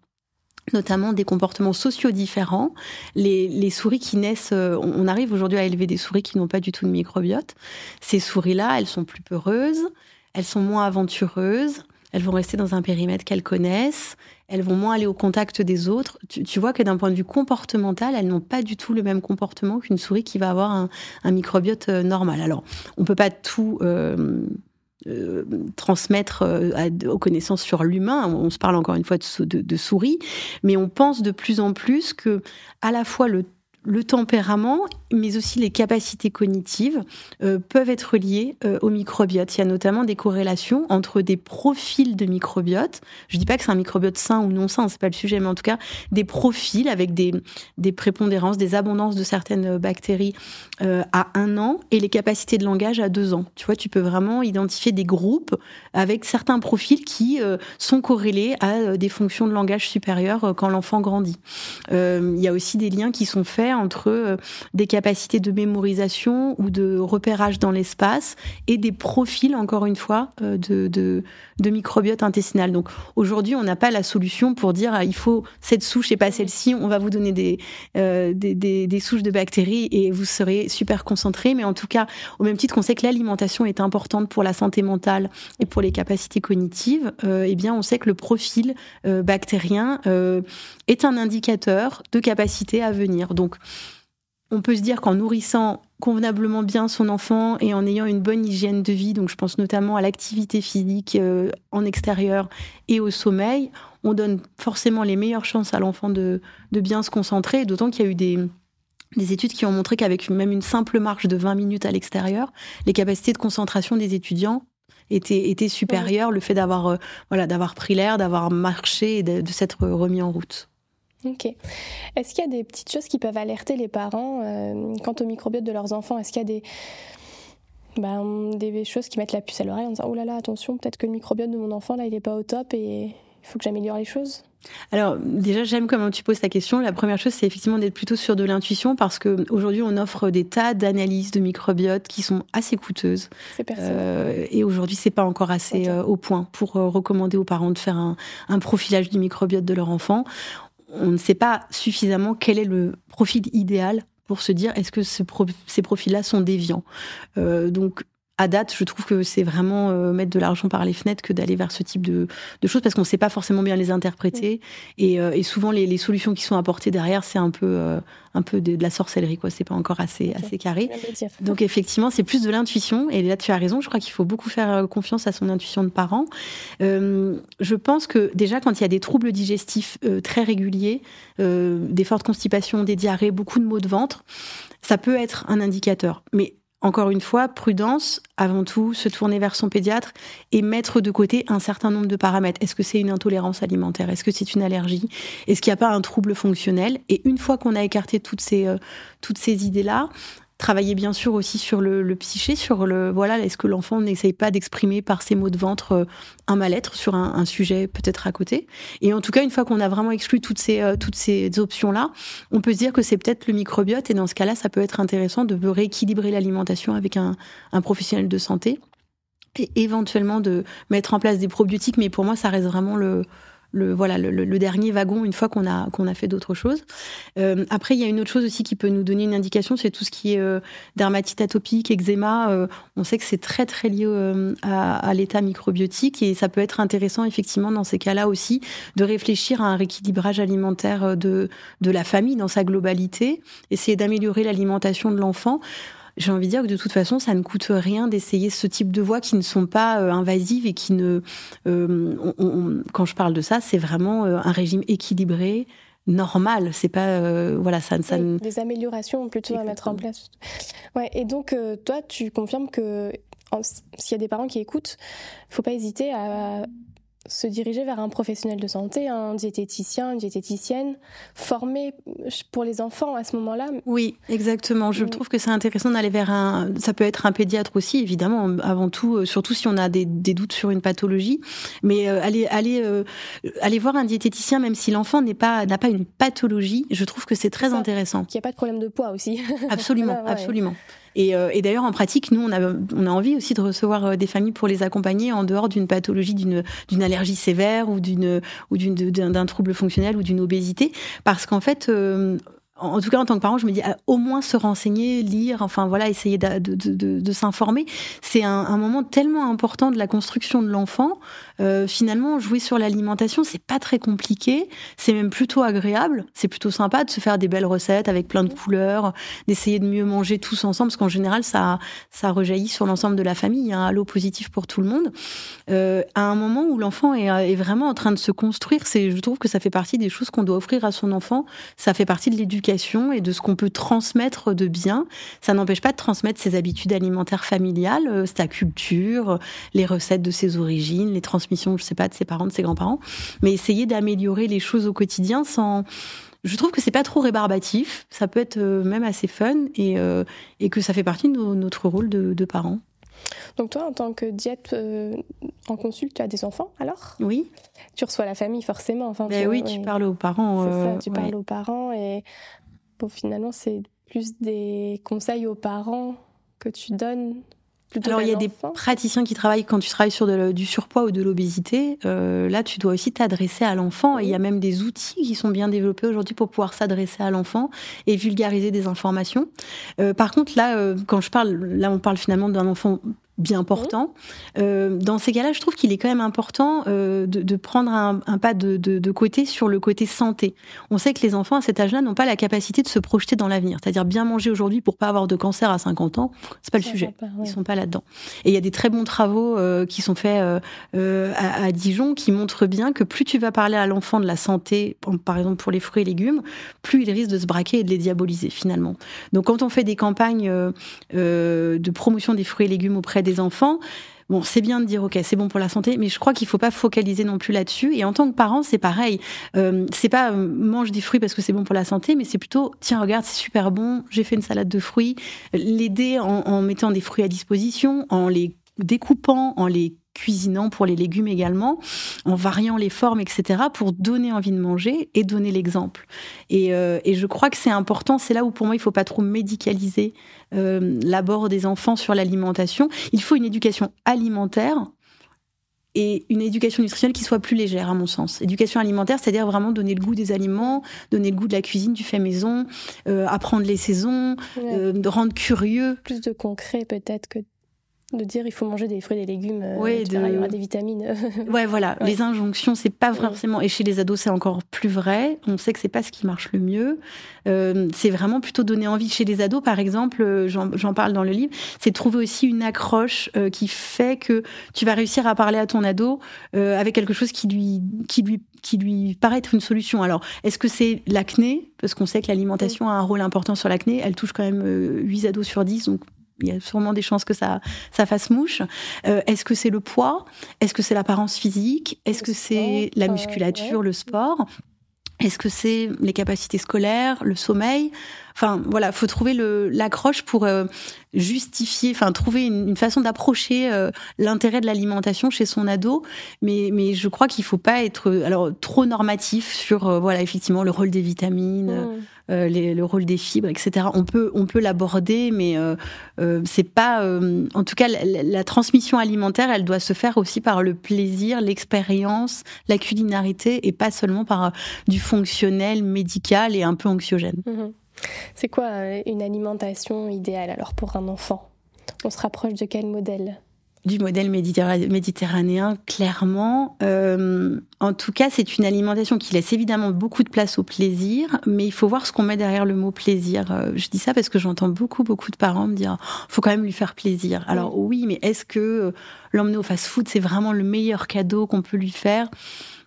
notamment des comportements sociaux différents. Les, souris qui naissent, euh, on arrive aujourd'hui à élever des souris qui n'ont pas du tout de microbiote. Ces souris-là, elles sont plus peureuses, elles sont moins aventureuses, elles vont rester dans un périmètre qu'elles connaissent, elles vont moins aller au contact des autres. Tu, vois que d'un point de vue comportemental, elles n'ont pas du tout le même comportement qu'une souris qui va avoir un, un microbiote euh, normal. Alors, on peut pas tout euh, euh, transmettre euh, aux connaissances sur l'humain. On se parle encore une fois de, souris, mais on pense de plus en plus que à la fois le tempérament, mais aussi les capacités cognitives euh, peuvent être liées euh, au microbiote. Il y a notamment des corrélations entre des profils de microbiote. Je dis pas que c'est un microbiote sain ou non sain, c'est pas le sujet, mais en tout cas des profils avec des, prépondérances, des abondances de certaines bactéries euh, à un an et les capacités de langage à deux ans. Tu vois, tu peux vraiment identifier des groupes avec certains profils qui sont corrélés à des fonctions de langage supérieures quand l'enfant grandit. il y a aussi des liens qui sont faits entre euh, des capacités de mémorisation ou de repérage dans l'espace et des profils, encore une fois, euh, de, de, de microbiote intestinal. Donc aujourd'hui, on n'a pas la solution pour dire ah, il faut cette souche et pas celle-ci. On va vous donner des, euh, des, des, des, souches de bactéries et vous serez super concentré. Mais en tout cas, au même titre qu'on sait que l'alimentation est importante pour la santé mentale et pour les capacités cognitives, euh, eh bien, on sait que le profil euh, bactérien est un indicateur de capacité à venir. Donc, on peut se dire qu'en nourrissant convenablement bien son enfant et en ayant une bonne hygiène de vie, donc je pense notamment à l'activité physique euh, en extérieur et au sommeil, on donne forcément les meilleures chances à l'enfant de, de, bien se concentrer, d'autant qu'il y a eu des, des études qui ont montré qu'avec même une simple marche de 20 minutes à l'extérieur, les capacités de concentration des étudiants étaient, étaient supérieures, le fait d'avoir euh, voilà, d'avoir pris l'air, d'avoir marché et de, de s'être remis en route. Ok. Est-ce qu'il y a des petites choses qui peuvent alerter les parents euh, quant au microbiote de leurs enfants? Est-ce qu'il y a des, ben, des choses qui mettent la puce à l'oreille en disant Oh là là, attention, peut-être que le microbiote de mon enfant, là, il n'est pas au top et il faut que j'améliore les choses? Alors déjà j'aime comment tu poses ta question. La première chose c'est effectivement d'être plutôt sur de l'intuition parce que aujourd'hui on offre des tas d'analyses de microbiote qui sont assez coûteuses. Euh, et aujourd'hui c'est pas encore assez okay. euh, au point pour euh, recommander aux parents de faire un, un profilage du microbiote de leur enfant on ne sait pas suffisamment quel est le profil idéal pour se dire est-ce que ces profils-là sont déviants. Euh, donc à date, je trouve que c'est vraiment euh, mettre de l'argent par les fenêtres que d'aller vers ce type de, de choses parce qu'on ne sait pas forcément bien les interpréter et, euh, et, souvent les, les, solutions qui sont apportées derrière, c'est un peu euh, un peu de, de, la sorcellerie quoi. C'est pas encore assez okay. assez carré. Donc effectivement, c'est plus de l'intuition et là tu as raison. Je crois qu'il faut beaucoup faire euh, confiance à son intuition de parent. Euh, je pense que déjà quand il y a des troubles digestifs euh, très réguliers, des fortes constipations, des diarrhées, beaucoup de maux de ventre, ça peut être un indicateur. Mais encore une fois, prudence, avant tout, se tourner vers son pédiatre et mettre de côté un certain nombre de paramètres. Est-ce que c'est une intolérance alimentaire? Est-ce que c'est une allergie? Est-ce qu'il n'y a pas un trouble fonctionnel? Et une fois qu'on a écarté toutes ces, euh, ces idées-là, travailler bien sûr aussi sur le, le psyché, sur le voilà, est-ce que l'enfant n'essaye pas d'exprimer par ses mots de ventre euh, un mal-être sur un, un sujet peut-être à côté? Et en tout cas, une fois qu'on a vraiment exclu toutes ces euh, toutes ces options là, on peut se dire que c'est peut-être le microbiote et dans ce cas-là, ça peut être intéressant de rééquilibrer l'alimentation avec un, un professionnel de santé et éventuellement de mettre en place des probiotiques. Mais pour moi, ça reste vraiment le le voilà le, dernier wagon une fois qu'on a qu'on a fait d'autres choses. Euh, après, il y a une autre chose aussi qui peut nous donner une indication, c'est tout ce qui est euh, dermatite atopique, eczéma. Euh, on sait que c'est très très lié à, l'état microbiotique et ça peut être intéressant effectivement dans ces cas-là aussi de réfléchir à un rééquilibrage alimentaire de de la famille dans sa globalité, essayer d'améliorer l'alimentation de l'enfant j'ai envie de dire que de toute façon, ça ne coûte rien d'essayer ce type de voies qui ne sont pas euh, invasives et qui ne. Euh, quand je parle de ça, c'est vraiment euh, un régime équilibré, normal. C'est pas voilà ça. ça Des améliorations plutôt à mettre en place. Ouais. Et donc toi, tu confirmes que s'il y a des parents qui écoutent, il faut pas hésiter à se diriger vers un professionnel de santé, un diététicien, une diététicienne, formé pour les enfants à ce moment-là. Oui, exactement. Je mm. trouve que c'est intéressant d'aller vers un. Ça peut être un pédiatre aussi, évidemment, avant tout, euh, surtout si on a des, doutes sur une pathologie. Mais euh, aller, aller, euh, aller voir un diététicien, même si l'enfant n'est pas n'a pas une pathologie, je trouve que c'est très intéressant. Qu'il n'y a pas de problème de poids aussi. [LAUGHS] Absolument, absolument. Euh, et, d'ailleurs, en pratique, nous, on a, envie aussi de recevoir euh, des familles pour les accompagner en dehors d'une pathologie, d'une, allergie sévère ou d'un trouble fonctionnel ou d'une obésité, parce qu'en fait, euh, en tout cas en tant que parent, je me dis ah, au moins se renseigner, lire, enfin voilà, essayer de, s'informer. C'est un, moment tellement important de la construction de l'enfant. Euh, finalement, jouer sur l'alimentation, c'est pas très compliqué, c'est même plutôt agréable. C'est plutôt sympa de se faire des belles recettes avec plein de couleurs, d'essayer de mieux manger tous ensemble, parce qu'en général, ça ça rejaillit sur l'ensemble de la famille, un halo positif pour tout le monde. Euh, à un moment où l'enfant est, est, vraiment en train de se construire, c'est, je trouve que ça fait partie des choses qu'on doit offrir à son enfant. Ça fait partie de l'éducation et de ce qu'on peut transmettre de bien. Ça n'empêche pas de transmettre ses habitudes alimentaires familiales, euh, sa culture, les recettes de ses origines, les transmissions, je sais pas, de ses parents, de ses grands-parents, mais essayer d'améliorer les choses au quotidien sans je trouve que c'est pas trop rébarbatif, ça peut être euh, même assez fun et, euh, et que ça fait partie de notre rôle de, parents. Donc toi, en tant que diète en consulte, tu as des enfants alors? Oui. Tu reçois la famille forcément. Enfin, ben oui, tu parles aux parents. C'est ça, tu parles aux parents et Bon, finalement, c'est plus des conseils aux parents que tu donnes. Alors, il y a des praticiens qui travaillent quand tu travailles sur du surpoids ou de l'obésité. Euh, là, tu dois aussi t'adresser à l'enfant. Et il y a même des outils qui sont bien développés aujourd'hui pour pouvoir s'adresser à l'enfant et vulgariser des informations. Euh, par contre, là, euh, quand je parle, là, on parle finalement d'un enfant bien portant. Euh, dans ces cas-là, je trouve qu'il est quand même important euh, de, de, prendre un, un pas de, de, de, côté sur le côté santé. On sait que les enfants à cet âge-là n'ont pas la capacité de se projeter dans l'avenir, c'est-à-dire bien manger aujourd'hui pour pas avoir de cancer à 50 ans, c'est pas le sujet. Ils sont pas là-dedans. Et il y a des très bons travaux euh, qui sont faits à, à, Dijon qui montrent bien que plus tu vas parler à l'enfant de la santé, par exemple pour les fruits et légumes, plus il risque de se braquer et de les diaboliser finalement. Donc quand on fait des campagnes de promotion des fruits et légumes auprès des des enfants, Bon, c'est bien de dire ok, c'est bon pour la santé, mais je crois qu'il faut pas focaliser non plus là-dessus. Et en tant que parent, c'est pareil. Euh, c'est pas euh, mange des fruits parce que c'est bon pour la santé, mais c'est plutôt tiens regarde c'est super bon, j'ai fait une salade de fruits. L'aider en, en mettant des fruits à disposition, en les découpant, en les cuisinant pour les légumes également, en variant les formes, etc., pour donner envie de manger et donner l'exemple. Et, euh, et, je crois que c'est important, c'est là où pour moi il ne faut pas trop médicaliser euh, l'abord des enfants sur l'alimentation. Il faut une éducation alimentaire et une éducation nutritionnelle qui soit plus légère, à mon sens. Éducation alimentaire, c'est-à-dire vraiment donner le goût des aliments, donner le goût de la cuisine, du fait maison, euh, apprendre les saisons, de rendre curieux. Plus de concret peut-être que de dire il faut manger des fruits et des légumes, euh, il y aura des vitamines. [LAUGHS] ouais, voilà. Les injonctions, c'est pas forcément. Et chez les ados, c'est encore plus vrai. On sait que c'est pas ce qui marche le mieux. Euh, c'est vraiment plutôt donner envie. Chez les ados, par exemple, euh, j'en parle dans le livre, c'est trouver aussi une accroche qui fait que tu vas réussir à parler à ton ado avec quelque chose qui lui, qui lui qui lui paraît être une solution. Alors, est-ce que c'est l'acné? Parce qu'on sait que l'alimentation a un rôle important sur l'acné. Elle touche quand même 8 ados sur 10, donc il y a sûrement des chances que ça, ça fasse mouche. Euh, est-ce que c'est le poids? Est-ce que c'est l'apparence physique? Est-ce que c'est la musculature, le sport? Est-ce que c'est les capacités scolaires, le sommeil? Enfin, voilà, faut trouver l'accroche pour euh, justifier, enfin, trouver une, façon d'approcher euh, l'intérêt de l'alimentation chez son ado. Mais, mais je crois qu'il faut pas être alors trop normatif sur, voilà, effectivement, le rôle des vitamines. Mmh. le rôle des fibres, etc. On peut, on peut l'aborder, mais c'est pas. en tout cas, la, la, transmission alimentaire, elle doit se faire aussi par le plaisir, l'expérience, la culinarité, et pas seulement par du fonctionnel, médical et un peu anxiogène. Mhm. C'est quoi euh, une alimentation idéale alors pour un enfant? On se rapproche de quel modèle? Du modèle méditerranéen, clairement. Euh, en tout cas, c'est une alimentation qui laisse évidemment beaucoup de place au plaisir, mais il faut voir ce qu'on met derrière le mot plaisir. Euh, je dis ça parce que j'entends beaucoup, beaucoup de parents me dire faut quand même lui faire plaisir. Alors oui, mais est-ce que l'emmener au fast-food, c'est vraiment le meilleur cadeau qu'on peut lui faire?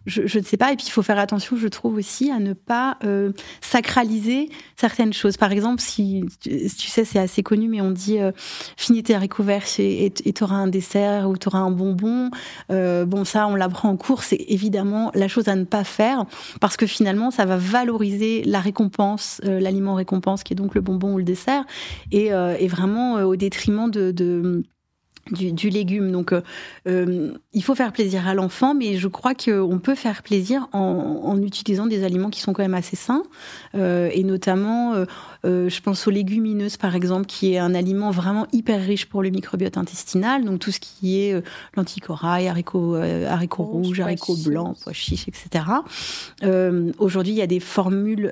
Je, ne sais pas. Et puis il faut faire attention, je trouve aussi, à ne pas euh, sacraliser certaines choses. Par exemple, si tu sais, c'est assez connu, mais on dit euh, finis tes haricots et tu auras un dessert ou tu auras un bonbon. Euh, bon, ça, on l'apprend en cours. C'est évidemment la chose à ne pas faire parce que finalement, ça va valoriser la récompense, euh, l'aliment récompense qui est donc le bonbon ou le dessert, et, euh, et vraiment au détriment de, de du, légume. Donc, euh, euh, il faut faire plaisir à l'enfant, mais je crois qu'on peut faire plaisir en, utilisant des aliments qui sont quand même assez sains, euh, et notamment, je pense aux légumineuses par exemple, qui est un aliment vraiment hyper riche pour le microbiote intestinal. Donc tout ce qui est lentilles corail, haricots, haricots rouges, haricots blancs, pois chiches, etc. Aujourd'hui, il y a des formules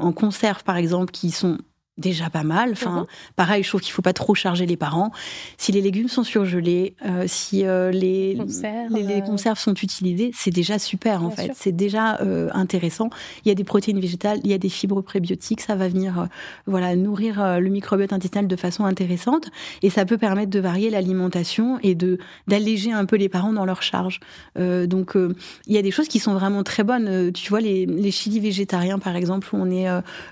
en conserve par exemple qui sont déjà pas mal. Enfin, mhm. pareil, je trouve qu'il faut pas trop charger les parents. Si les légumes sont surgelés, euh, si euh, les, les, euh. conserves sont utilisées, c'est déjà super en fait. C'est déjà intéressant. Il y a des protéines végétales, il y a des fibres prébiotiques, ça va venir voilà nourrir le microbiote intestinal de façon intéressante et ça peut permettre de varier l'alimentation et de d'alléger un peu les parents dans leur charge. donc il y a des choses qui sont vraiment très bonnes. tu vois les les chilis végétariens par exemple où on est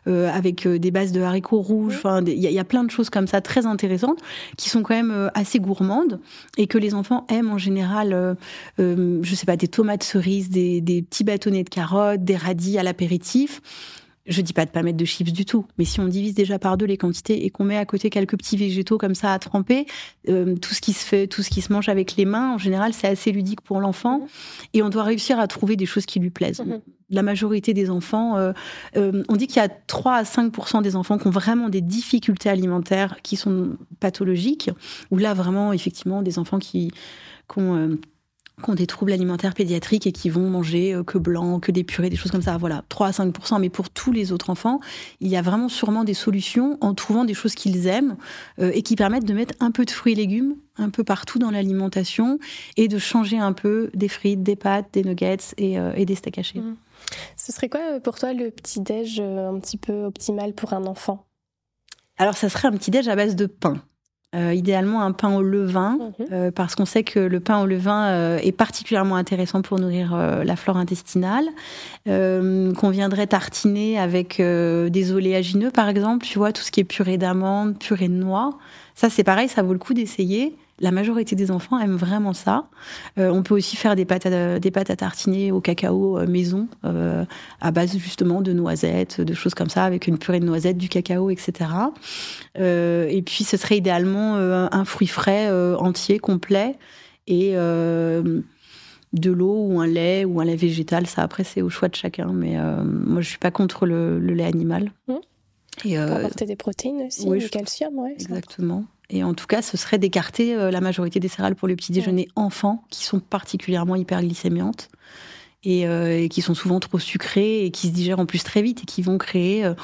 avec des bases de haricots rouge. Enfin, il y, a plein de choses comme ça très intéressantes qui sont quand même euh, assez gourmandes et que les enfants aiment en général. Euh, euh, je sais pas, des tomates cerises, des, des petits bâtonnets de carottes, des radis à l'apéritif. Je dis pas de pas mettre de chips du tout, mais si on divise déjà par deux les quantités et qu'on met à côté quelques petits végétaux comme ça à tremper, euh, tout ce qui se fait, tout ce qui se mange avec les mains, en général, c'est assez ludique pour l'enfant. Mhm. Et on doit réussir à trouver des choses qui lui plaisent. Mhm. La majorité des enfants, euh, euh, on dit qu'il y a 3 à 5% des enfants qui ont vraiment des difficultés alimentaires qui sont pathologiques, ou là vraiment effectivement des enfants qui, qui ont qui ont des troubles alimentaires pédiatriques et qui vont manger euh, que blanc, que des purées, des choses comme ça. Voilà, 3 à 5 mais pour tous les autres enfants, il y a vraiment sûrement des solutions en trouvant des choses qu'ils aiment euh, et qui permettent de mettre un peu de fruits et légumes un peu partout dans l'alimentation et de changer un peu des frites, des pâtes, des nuggets et, euh, des steaks hachés. Mmh. Ce serait quoi pour toi le petit-déj un petit peu optimal pour un enfant? Alors, ça serait un petit déj à base de pain. Euh, idéalement un pain au levain, mhm. euh, parce qu'on sait que le pain au levain euh, est particulièrement intéressant pour nourrir la flore intestinale, qu'on viendrait tartiner avec des oléagineux par exemple, tu vois, tout ce qui est purée d'amandes, purée de noix. Ça c'est pareil, ça vaut le coup d'essayer. La majorité des enfants aiment vraiment ça. Euh, on peut aussi faire des pâtes à, des pâtes à tartiner au cacao euh, maison, euh, à base justement de noisettes, de choses comme ça, avec une purée de noisettes, du cacao, etc. et puis ce serait idéalement un fruit frais entier, complet, et de l'eau ou un lait ou un lait végétal. Ça, après, c'est au choix de chacun. Mais moi, je suis pas contre le, lait animal. Mmh. Et, Pour apporter des protéines aussi, du calcium, ouais. Exactement. Et en tout cas, ce serait d'écarter euh, la majorité des céréales pour le petit déjeuner enfant, qui sont particulièrement hyperglycémiantes. Euh, et, qui sont souvent trop sucrées et qui se digèrent en plus très vite et qui vont créer euh,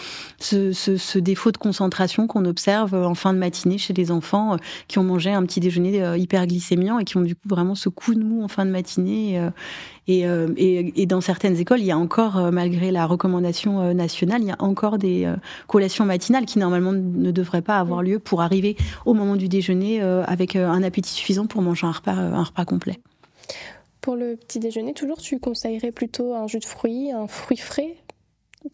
ce, défaut de concentration qu'on observe en fin de matinée chez les enfants qui ont mangé un petit déjeuner hyperglycémiant et qui ont du coup vraiment ce coup de mou en fin de matinée euh, et, et, dans certaines écoles, il y a encore, euh, malgré la recommandation euh, nationale, il y a encore des collations matinales qui normalement ne devraient pas avoir lieu pour arriver au moment du déjeuner avec un appétit suffisant pour manger un repas, un repas complet. Pour le petit déjeuner, toujours, tu conseillerais plutôt un jus de fruits, un fruit frais?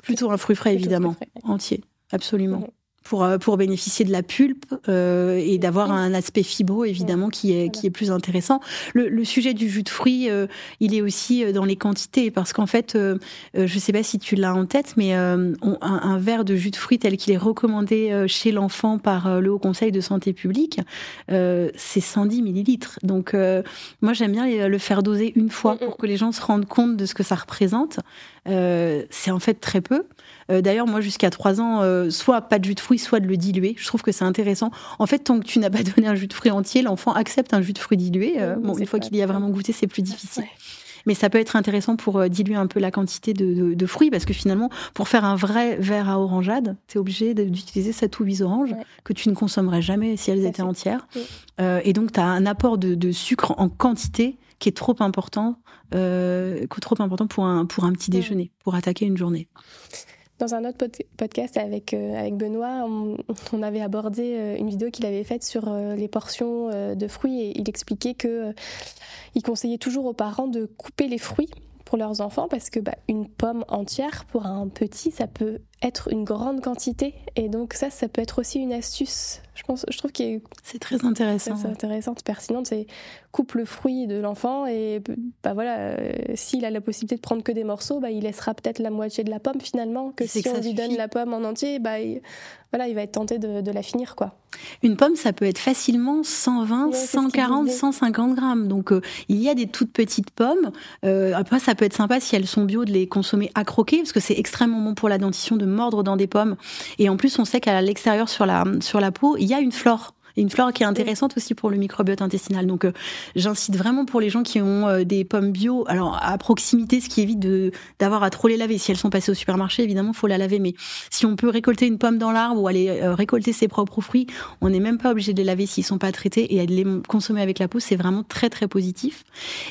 Plutôt un fruit frais, évidemment, entier, absolument. Mhm. Pour, euh, pour bénéficier de la pulpe euh, et d'avoir un aspect fibro évidemment qui est, qui est plus intéressant. Le, le sujet du jus de fruits, euh, il est aussi dans les quantités parce qu'en fait, je sais pas si tu l'as en tête, mais un, un, verre de jus de fruits tel qu'il est recommandé chez l'enfant par le Haut Conseil de santé publique, c'est 110 millilitres. Donc moi j'aime bien le faire doser une fois pour que les gens se rendent compte de ce que ça représente. c'est en fait très peu. Euh, d'ailleurs, moi, jusqu'à 3 ans, euh, soit pas de jus de fruits, soit de le diluer. Je trouve que c'est intéressant. En fait, tant que tu n'as pas [LAUGHS] donné un jus de fruits entier, l'enfant accepte un jus de fruits dilué. Euh, bon, une fois qu'il y a vraiment goûté, c'est plus difficile. Mais ça peut être intéressant pour diluer un peu la quantité de, fruits, parce que finalement, pour faire un vrai verre à orangeade, tu es obligé d'utiliser 7 ou 8 oranges que tu ne consommerais jamais si elles étaient entières. et donc, tu as un apport de, sucre en quantité qui est trop important, trop important pour un, pour un petit déjeuner, pour attaquer une journée. Dans un autre podcast avec, euh, avec Benoît, on, avait abordé euh, une vidéo qu'il avait faite sur euh, les portions de fruits et il expliquait que il conseillait toujours aux parents de couper les fruits pour leurs enfants parce que bah, une pomme entière pour un petit, ça peut être une grande quantité et donc ça, ça peut être aussi une astuce. Je pense, je trouve que c'est très intéressant. C'est intéressant, c'est pertinent. C'est coupe le fruit de l'enfant et bah voilà, euh, s'il a la possibilité de prendre que des morceaux, bah, il laissera peut-être la moitié de la pomme finalement. Que si on lui donne la pomme en entier, bah il, voilà, il va être tenté de, la finir quoi. Une pomme, ça peut être facilement 120, 140, 150 grammes. Donc euh, il y a des toutes petites pommes. Euh, après, ça peut être sympa si elles sont bio de les consommer à croquer parce que c'est extrêmement bon pour la dentition de mordre dans des pommes. Et en plus, on sait qu'à l'extérieur sur la sur la peau, il y a une flore une flore qui est intéressante aussi pour le microbiote intestinal. Donc, euh, j'incite vraiment pour les gens qui ont euh, des pommes bio, alors à proximité, ce qui évite de d'avoir à trop les laver. Si elles sont passées au supermarché, évidemment, faut la laver. Mais si on peut récolter une pomme dans l'arbre ou aller euh, récolter ses propres fruits, on n'est même pas obligé de les laver s'ils sont pas traités et de les consommer avec la peau, c'est vraiment très très positif.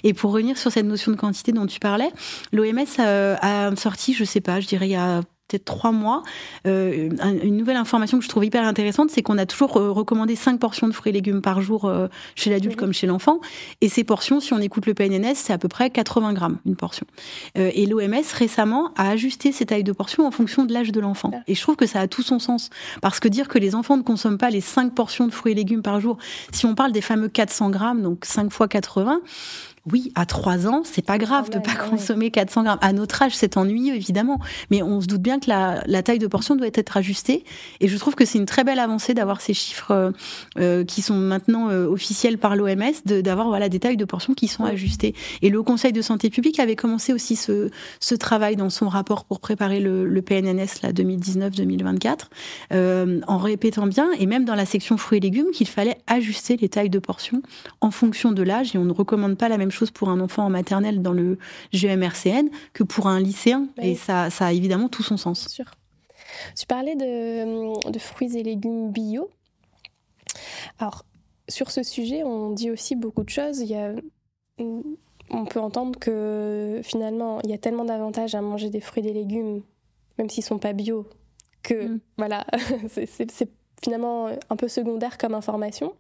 Et pour revenir sur cette notion de quantité dont tu parlais, l'OMS a, a sorti, je sais pas, je dirais il y a peut-être trois mois. Euh, une nouvelle information que je trouve hyper intéressante, c'est qu'on a toujours euh, recommandé cinq portions de fruits et légumes par jour euh, chez l'adulte comme chez l'enfant. Et ces portions, si on écoute le PNNS, c'est à peu près 80 grammes une portion. et l'OMS récemment a ajusté ces tailles de portions en fonction de l'âge de l'enfant. Et je trouve que ça a tout son sens. Parce que dire que les enfants ne consomment pas les cinq portions de fruits et légumes par jour, si on parle des fameux 400 grammes, donc 5 fois 80, oui, à 3 ans, c'est pas grave de pas consommer 400 grammes. À notre âge, c'est ennuyeux, évidemment. Mais on se doute bien que la, la, taille de portion doit être ajustée. Et je trouve que c'est une très belle avancée d'avoir ces chiffres euh, euh qui sont maintenant euh, officiels par l'OMS, d'avoir voilà, des tailles de portions qui sont ajustées. Et le Conseil de santé publique avait commencé aussi ce, ce travail dans son rapport pour préparer le, le PNNS 2019-2024, euh, en répétant bien, et même dans la section fruits et légumes, qu'il fallait ajuster les tailles de portions en fonction de l'âge. Et on ne recommande pas la même chose pour un enfant en maternelle dans le GMRCN que pour un lycéen. Et ça, ça a évidemment tout son sens. Sûr. Tu parlais de, de fruits et légumes bio. Alors, sur ce sujet, on dit aussi beaucoup de choses. Il y a, on peut entendre que finalement, il y a tellement d'avantages à manger des fruits et des légumes, même s'ils sont pas bio, que mm. voilà, [LAUGHS] c'est finalement un peu secondaire comme information.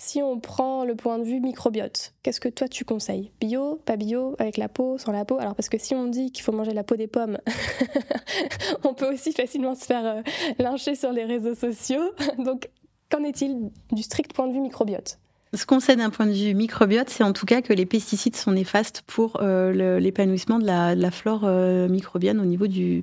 Si on prend le point de vue microbiote, qu'est-ce que toi tu conseilles? Bio, pas bio, avec la peau, sans la peau? Alors parce que si on dit qu'il faut manger la peau des pommes, [LAUGHS] on peut aussi facilement se faire euh, lyncher sur les réseaux sociaux. [LAUGHS] Donc qu'en est-il du strict point de vue microbiote? Ce qu'on sait d'un point de vue microbiote, c'est en tout cas que les pesticides sont néfastes pour euh, l'épanouissement de la, flore euh, microbienne au niveau du,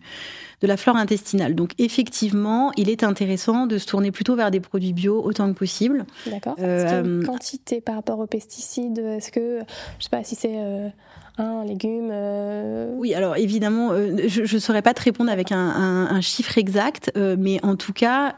de la flore intestinale. Donc effectivement, il est intéressant de se tourner plutôt vers des produits bio autant que possible. D'accord. Euh, quantité par rapport aux pesticides? Est-ce que, je sais pas si c'est... un légume Oui, alors évidemment, je ne saurais pas te répondre avec un, un chiffre exact, mais en tout cas,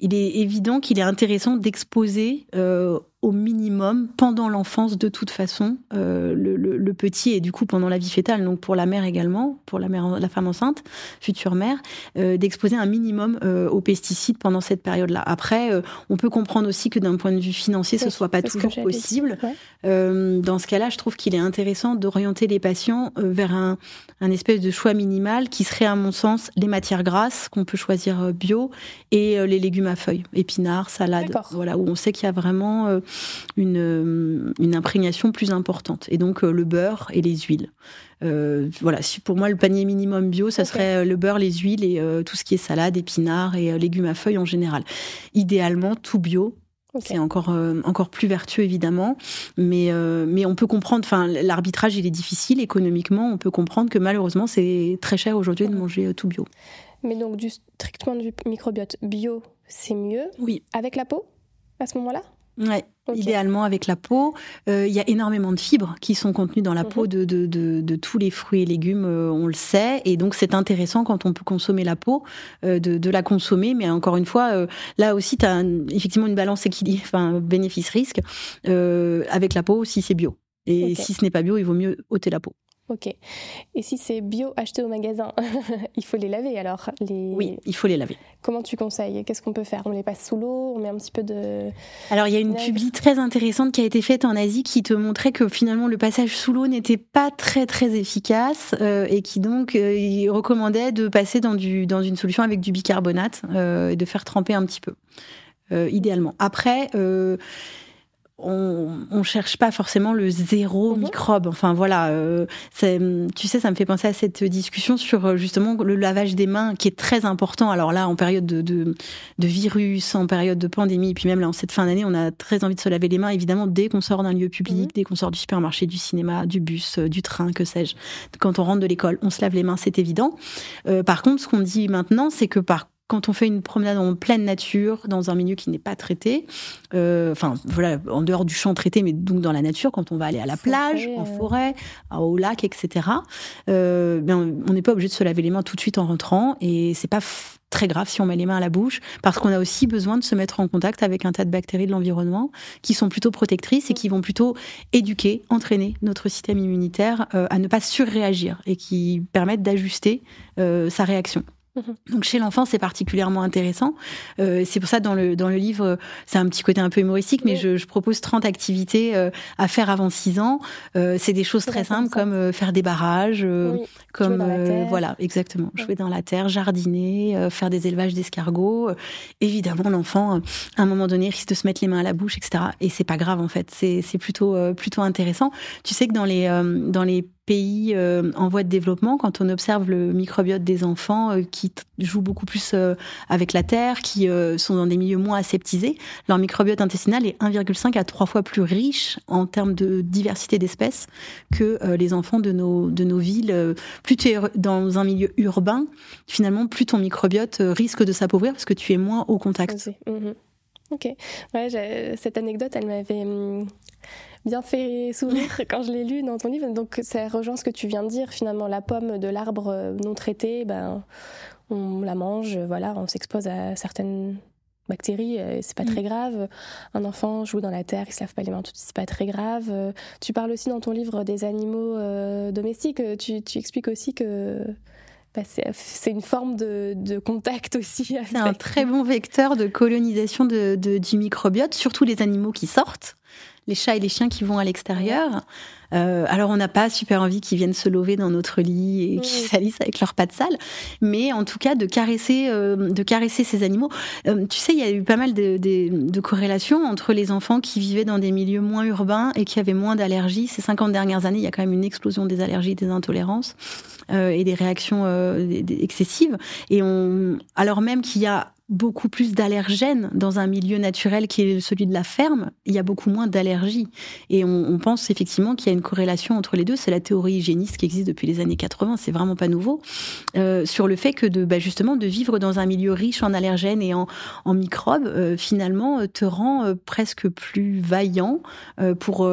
il est évident qu'il est intéressant d'exposer euh, au minimum pendant l'enfance de toute façon euh, le, le, petit et du coup pendant la vie fétale donc pour la mère également pour la mère la femme enceinte future mère euh, d'exposer un minimum euh, aux pesticides pendant cette période là après on peut comprendre aussi que d'un point de vue financier ce soit pas toujours possible. dans ce cas là je trouve qu'il est intéressant d'orienter les patients vers un, un espèce de choix minimal qui serait à mon sens les matières grasses qu'on peut choisir bio et les légumes à feuilles épinards salades voilà où on sait qu'il y a vraiment une, une imprégnation plus importante. Et donc le beurre et les huiles. voilà, si pour moi le panier minimum bio, ça serait le beurre, les huiles et tout ce qui est salade, épinards et légumes à feuilles en général. Idéalement tout bio, c'est encore euh, encore plus vertueux évidemment, mais euh, mais on peut comprendre. Enfin, l'arbitrage il est difficile économiquement. On peut comprendre que malheureusement c'est très cher aujourd'hui de manger euh, tout bio. Mais donc du strictement du microbiote bio, c'est mieux. Oui. Avec la peau à ce moment-là? Ouais, idéalement avec la peau. Euh, il y a énormément de fibres qui sont contenues dans la peau mhm. de, de, de, de, tous les fruits et légumes, euh, on le sait. Et donc c'est intéressant quand on peut consommer la peau, euh, de, de, la consommer. Mais encore une fois, là aussi, tu as effectivement une balance équilibre, enfin bénéfice-risque. avec la peau, si c'est bio. Et si ce n'est pas bio, il vaut mieux ôter la peau. Ok. Et si c'est bio acheté au magasin, [LAUGHS] il faut les laver alors les... Oui, il faut les laver. Comment tu conseilles? Qu'est-ce qu'on peut faire? On les passe sous l'eau On met un petit peu de... Alors il y a une publi très intéressante qui a été faite en Asie qui te montrait que finalement le passage sous l'eau n'était pas très très efficace euh, et qui donc euh, recommandait de passer dans, du, dans une solution avec du bicarbonate euh, et de faire tremper un petit peu, idéalement. Après on, on cherche pas forcément le zéro mhm. microbe. Enfin voilà, euh, tu sais, ça me fait penser à cette discussion sur euh, justement le lavage des mains qui est très important. Alors là, en période de, de, de virus, en période de pandémie, et puis même là en cette fin d'année, on a très envie de se laver les mains. Évidemment, dès qu'on sort d'un lieu public, mhm. dès qu'on sort du supermarché, du cinéma, du bus, euh, du train, que sais-je, quand on rentre de l'école, on se lave les mains, c'est évident. par contre, ce qu'on dit maintenant, c'est que par quand on fait une promenade en pleine nature, dans un milieu qui n'est pas traité, euh, enfin voilà, en dehors du champ traité, mais donc dans la nature, quand on va aller à la plage, en euh. forêt, au lac, etc., euh, ben, on n'est pas obligé de se laver les mains tout de suite en rentrant, et c'est pas très grave si on met les mains à la bouche, parce qu'on a aussi besoin de se mettre en contact avec un tas de bactéries de l'environnement qui sont plutôt protectrices et qui vont plutôt éduquer, entraîner notre système immunitaire à ne pas surréagir et qui permettent d'ajuster sa réaction. [LAUGHS] Donc chez l'enfant, c'est particulièrement intéressant. Euh, c'est pour ça dans le dans le livre, c'est un petit côté un peu humoristique, mais je, je, propose 30 activités euh, à faire avant 6 ans. Euh, c'est des choses très simples comme euh, faire des barrages, euh, comme voilà, exactement, jouer dans la terre, jardiner, faire des élevages d'escargots. évidemment, l'enfant, à un moment donné, risque de se mettre les mains à la bouche, etc. Et c'est pas grave en fait. C'est c'est plutôt plutôt intéressant. Tu sais que dans les dans les pays euh, en voie de développement, quand on observe le microbiote des enfants euh, qui jouent beaucoup plus euh, avec la terre, qui sont dans des milieux moins aseptisés, leur microbiote intestinal est 1,5 à 3 fois plus riche en termes de diversité d'espèces que les enfants de nos, de nos villes. Plus tu es dans un milieu urbain, finalement, plus ton microbiote risque de s'appauvrir parce que tu es moins au contact. Ok. Ouais, cette anecdote, elle m'avait hum, bien fait sourire [LAUGHS] quand je l'ai lu dans ton livre. Donc ça rejoint ce que tu viens de dire. Finalement, la pomme de l'arbre euh, non traité, ben, on la mange, voilà, on s'expose à certaines bactéries, euh, c'est pas mm. très grave. Un enfant joue dans la terre, il se lave pas les mains, tout c'est pas très grave. Euh, tu parles aussi dans ton livre des animaux domestiques. Tu, tu, expliques aussi que bah, c'est une forme de, de contact aussi. C'est un très bon vecteur de colonisation de, de, du microbiote, surtout les animaux qui sortent les chats et les chiens qui vont à l'extérieur. Euh, alors on n'a pas super envie qu'ils viennent se lever dans notre lit et qu'ils salissent avec leurs pattes sales, mais en tout cas de caresser, euh, de caresser ces animaux. Euh, tu sais, il y a eu pas mal de, de, corrélations entre les enfants qui vivaient dans des milieux moins urbains et qui avaient moins d'allergies. Ces 50 dernières années, il y a quand même une explosion des allergies, des intolérances et des réactions excessives. Et on, alors même qu'il y a beaucoup plus d'allergènes dans un milieu naturel qui est celui de la ferme, il y a beaucoup moins d'allergies. Et on, on, pense effectivement qu'il y a une corrélation entre les deux. C'est la théorie hygiéniste qui existe depuis les années 80, c'est vraiment pas nouveau, euh, sur le fait que de bah, justement de vivre dans un milieu riche en allergènes et en, microbes, euh, finalement, euh, te rend presque plus vaillant pour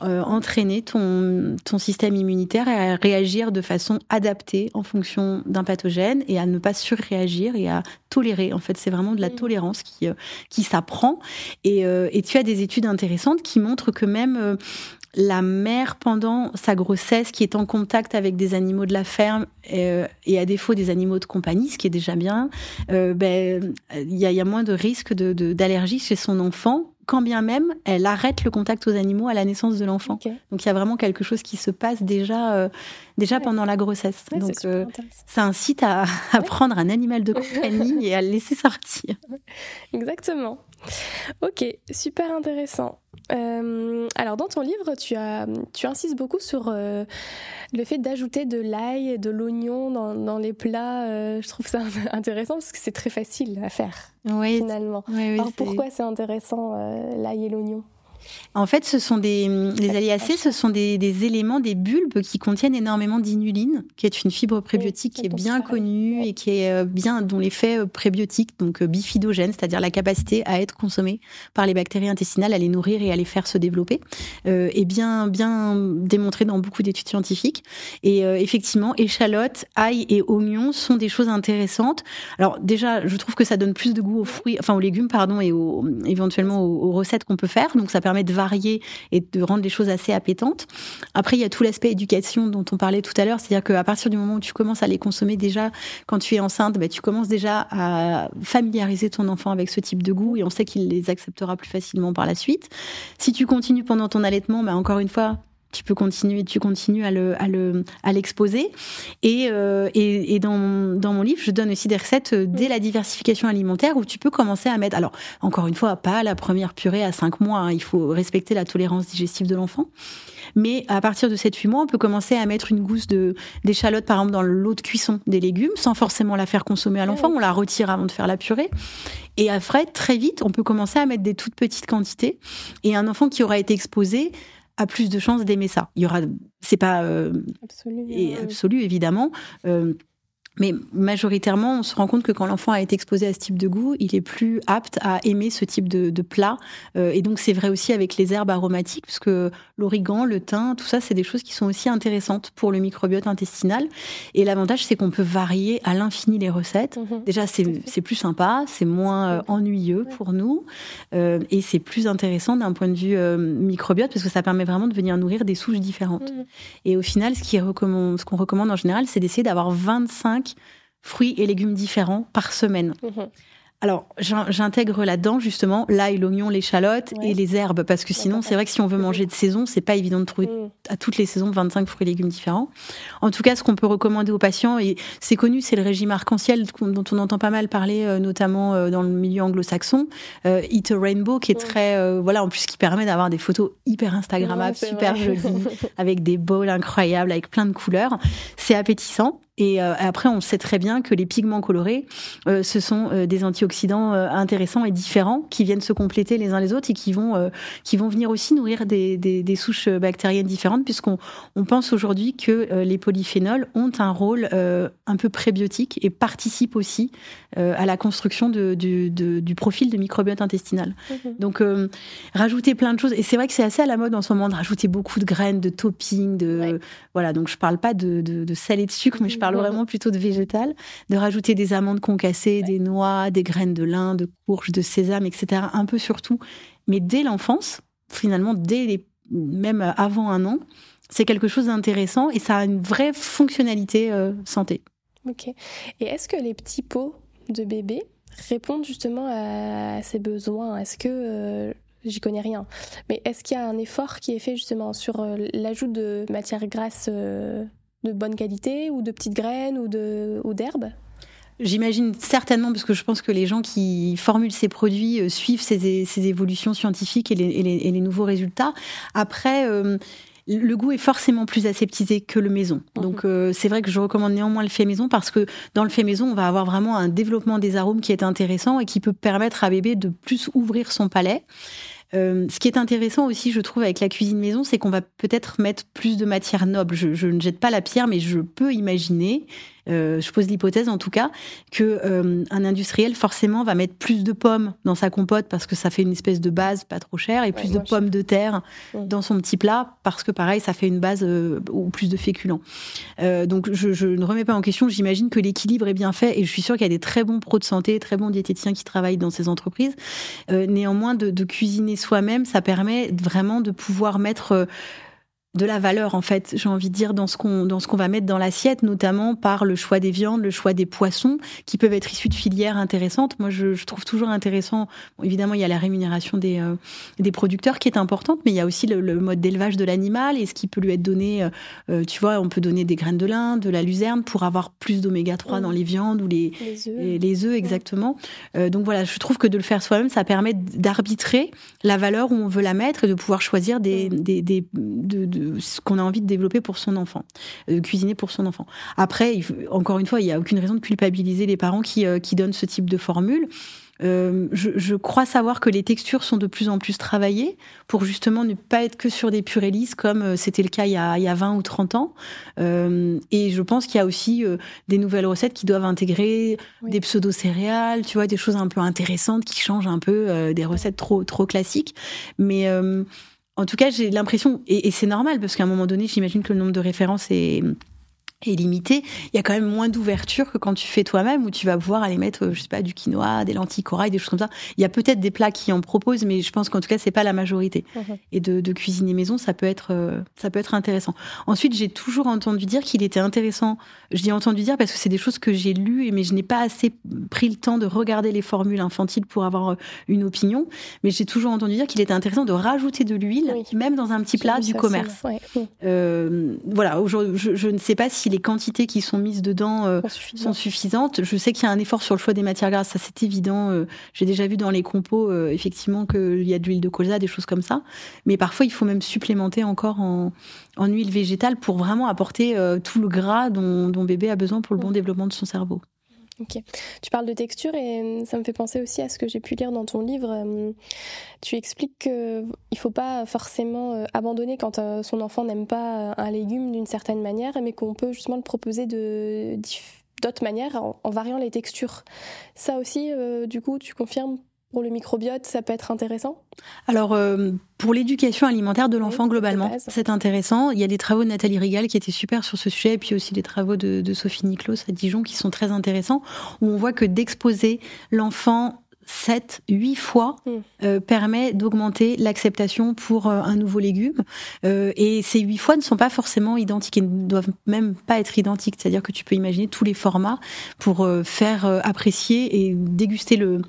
entraîner ton, ton système immunitaire à réagir de façon adaptée en fonction d'un pathogène et à ne pas surréagir et à tolérer en fait c'est vraiment de la mm. tolérance qui, euh, qui s'apprend. Et, euh, et, tu as des études intéressantes qui montrent que même euh, la mère, pendant sa grossesse, qui est en contact avec des animaux de la ferme et à défaut des animaux de compagnie, ce qui est déjà bien, ben, il y, a, y, a, moins de risques d'allergie de, chez son enfant quand bien même elle arrête le contact aux animaux à la naissance de l'enfant. Donc il y a vraiment quelque chose qui se passe déjà, euh, déjà pendant la grossesse. Donc euh, ça incite à, à prendre un animal de [LAUGHS] compagnie et à le laisser sortir. Exactement. Ok, super intéressant. Euh, alors dans ton livre, tu, as, tu insistes beaucoup sur euh, le fait d'ajouter de l'ail et de l'oignon dans, les plats. Euh, je trouve ça [LAUGHS] intéressant parce que c'est très facile à faire finalement. alors pourquoi c'est intéressant l'ail et l'oignon? En fait, ce sont des, les aliacées, ce sont des, éléments, des bulbes qui contiennent énormément d'inuline, qui est une fibre prébiotique qui est bien connue et qui est euh, bien, dont l'effet euh, prébiotique, donc euh, bifidogène, c'est-à-dire la capacité à être consommée par les bactéries intestinales, à les nourrir et à les faire se développer, est bien, bien démontré dans beaucoup d'études scientifiques. Et effectivement, échalotes, ail et oignons sont des choses intéressantes. Alors déjà, je trouve que ça donne plus de goût aux fruits, enfin aux légumes, pardon, et aux, éventuellement aux, aux recettes qu'on peut faire. Donc ça permet de varier et de rendre les choses assez appétantes. Après, il y a tout l'aspect éducation dont on parlait tout à l'heure, c'est-à-dire qu'à partir du moment où tu commences à les consommer déjà quand tu es enceinte, bah, tu commences déjà à familiariser ton enfant avec ce type de goût et on sait qu'il les acceptera plus facilement par la suite. Si tu continues pendant ton allaitement, bah, encore une fois, tu peux continuer, tu continues à le, à le, à l'exposer. Et, euh, et, et dans, dans, mon livre, je donne aussi des recettes euh, dès la diversification alimentaire où tu peux commencer à mettre, alors encore une fois, pas la première purée à 5 mois, hein, il faut respecter la tolérance digestive de l'enfant. Mais à partir de 7-8 mois, on peut commencer à mettre une gousse de d'échalote, par exemple, dans l'eau de cuisson des légumes, sans forcément la faire consommer à l'enfant. On la retire avant de faire la purée. Et après, très vite, on peut commencer à mettre des toutes petites quantités. Et un enfant qui aura été exposé a plus de chances d'aimer ça. Il y aura, c'est pas euh, absolu, et absolu évidemment. Euh, mais majoritairement, on se rend compte que quand l'enfant a été exposé à ce type de goût, il est plus apte à aimer ce type de, de plat. Euh, et donc, c'est vrai aussi avec les herbes aromatiques, parce que l'origan, le thym, tout ça, c'est des choses qui sont aussi intéressantes pour le microbiote intestinal. Et l'avantage, c'est qu'on peut varier à l'infini les recettes. Mhm. Déjà, c'est plus sympa, c'est moins euh, ennuyeux pour nous, euh, et c'est plus intéressant d'un point de vue microbiote, parce que ça permet vraiment de venir nourrir des souches différentes. Mhm. Et au final, ce qu'on recommande, recommande en général, c'est d'essayer d'avoir 25 fruits et légumes différents par semaine. Mhm. Alors, j'intègre là-dedans justement l'ail, l'oignon, l'échalote et les herbes, parce que sinon, c'est vrai que si on veut manger de saison, c'est pas évident de trouver mm. à toutes les saisons 25 fruits et légumes différents. En tout cas, ce qu'on peut recommander aux patients, et c'est connu, c'est le régime arc-en-ciel dont on entend pas mal parler, euh, notamment euh, dans le milieu anglo-saxon, euh, Eat a Rainbow, qui est mm. très, voilà, en plus qui permet d'avoir des photos hyper instagrammables, super jolies, [LAUGHS] avec des bowls incroyables, avec plein de couleurs. C'est appétissant. Et euh, après, on sait très bien que les pigments colorés, euh, ce sont euh, des antioxydants intéressants et différents qui viennent se compléter les uns les autres et qui vont qui vont venir aussi nourrir des, des, des souches bactériennes différentes, puisqu'on on pense aujourd'hui que les polyphénols ont un rôle un peu prébiotique et participent aussi à la construction de, du, du, profil de microbiote intestinal. Mhm. Donc, rajouter plein de choses. Et c'est vrai que c'est assez à la mode en ce moment de rajouter beaucoup de graines, de toppings, de voilà. Donc, je parle pas de, de, de sel et de sucre, mais je parle parle vraiment plutôt de végétal, de rajouter des amandes concassées, des noix, des graines de lin, de courge, de sésame, etc. Un peu surtout, mais dès l'enfance, finalement, dès les, même avant un an, c'est quelque chose d'intéressant et ça a une vraie fonctionnalité euh, santé. Ok. Et est-ce que les petits pots de bébé répondent justement à ces besoins? Est-ce que euh, j'y connais rien. Mais est-ce qu'il y a un effort qui est fait justement sur euh, l'ajout de matières grasses de bonne qualité ou de petites graines ou de ou d'herbes J'imagine certainement, parce que je pense que les gens qui formulent ces produits euh, suivent ces, ces, évolutions scientifiques et les, et les, nouveaux résultats. Après, euh, le goût est forcément plus aseptisé que le maison. Mhm. Donc euh, c'est vrai que je recommande néanmoins le fait maison parce que dans le fait maison, on va avoir vraiment un développement des arômes qui est intéressant et qui peut permettre à bébé de plus ouvrir son palais. Euh, ce qui est intéressant aussi, je trouve, avec la cuisine maison, c'est qu'on va peut-être mettre plus de matière noble. Je, je, ne jette pas la pierre, mais je peux imaginer euh, je pose l'hypothèse en tout cas que euh, un industriel forcément va mettre plus de pommes dans sa compote parce que ça fait une espèce de base pas trop chère et plus de pommes de terre dans son petit plat parce que pareil ça fait une base euh, ou plus de féculents. donc je, je, ne remets pas en question. J'imagine que l'équilibre est bien fait et je suis sûre qu'il y a des très bons pros de santé, très bons diététiciens qui travaillent dans ces entreprises. néanmoins de, de cuisiner soi-même, ça permet vraiment de pouvoir mettre de la valeur en fait, j'ai envie de dire dans ce qu'on dans ce qu'on va mettre dans l'assiette, notamment par le choix des viandes, le choix des poissons qui peuvent être issus de filières intéressantes. Moi, je, je trouve toujours intéressant. Bon, évidemment, il y a la rémunération des euh, des producteurs qui est importante, mais il y a aussi le, le mode d'élevage de l'animal et ce qui peut lui être donné. Euh, euh tu vois, on peut donner des graines de lin, de la luzerne pour avoir plus d'oméga 3 dans les viandes ou les Les œufs. les, les œufs exactement. Euh, donc voilà, je trouve que de le faire soi-même, ça permet d'arbitrer la valeur où on veut la mettre et de pouvoir choisir des, des, des de, de ce qu'on a envie de développer pour son enfant, euh, de cuisiner pour son enfant. Après, encore une fois, il n'y a aucune raison de culpabiliser les parents qui, euh, qui donnent ce type de formule. Euh, je, je crois savoir que les textures sont de plus en plus travaillées pour justement ne pas être que sur des purées lisses comme c'était le cas il y, a, il y a 20 ou 30 ans. Euh, et je pense qu'il y a aussi euh, des nouvelles recettes qui doivent intégrer Oui. des pseudo-céréales, tu vois, des choses un peu intéressantes qui changent un peu des recettes trop, trop classiques. Mais en tout cas, j'ai l'impression, et, c'est normal parce qu'à un moment donné, j'imagine que le nombre de références est est limité, il y a quand même moins d'ouverture que quand tu fais toi-même où tu vas pouvoir aller mettre, euh, je sais pas, du quinoa, des lentilles corail, des choses comme ça. Il y a peut-être des plats qui en proposent, mais je pense qu'en tout cas, c'est pas la majorité. Mhm. Et de, de cuisiner maison, ça peut être, euh, ça peut être intéressant. Ensuite, j'ai toujours entendu dire qu'il était intéressant. Je dis entendu dire parce que c'est des choses que j'ai lues, mais je n'ai pas assez pris le temps de regarder les formules infantiles pour avoir euh, une opinion. Mais j'ai toujours entendu dire qu'il était intéressant de rajouter de l'huile, Oui. même dans un petit plat du commerce. ouais. Euh, voilà, je ne sais pas si les quantités qui sont mises dedans euh, sont suffisantes. Je sais qu'il y a un effort sur le choix des matières grasses, ça c'est évident. Euh, J'ai déjà vu dans les compos euh, effectivement qu'il y a de l'huile de colza, des choses comme ça. Mais parfois il faut même supplémenter encore en, en huile végétale pour vraiment apporter euh, tout le gras dont, dont bébé a besoin pour le bon Mm. développement de son cerveau. Tu parles de texture et euh, ça me fait penser aussi à ce que j'ai pu lire dans ton livre. Euh, Tu expliques qu'il ne faut pas forcément euh, abandonner quand euh, son enfant n'aime pas euh, un légume d'une certaine manière, mais qu'on peut justement le proposer d'autres manières en, variant les textures. Ça aussi, euh, du coup, tu confirmes pour le microbiote, ça peut être intéressant? Alors, euh, pour l'éducation alimentaire de l'enfant, Oui, globalement, c'est intéressant. Il y a des travaux de Nathalie Rigal qui étaient super sur ce sujet, et puis aussi les travaux de, de Sophie Niclos à Dijon qui sont très intéressants, où on voit que d'exposer l'enfant 7, 8 fois Mm. euh, permet d'augmenter l'acceptation pour euh, un nouveau légume. Euh, et ces 8 fois ne sont pas forcément identiques et ne doivent même pas être identiques. C'est-à-dire que tu peux imaginer tous les formats pour faire apprécier et déguster le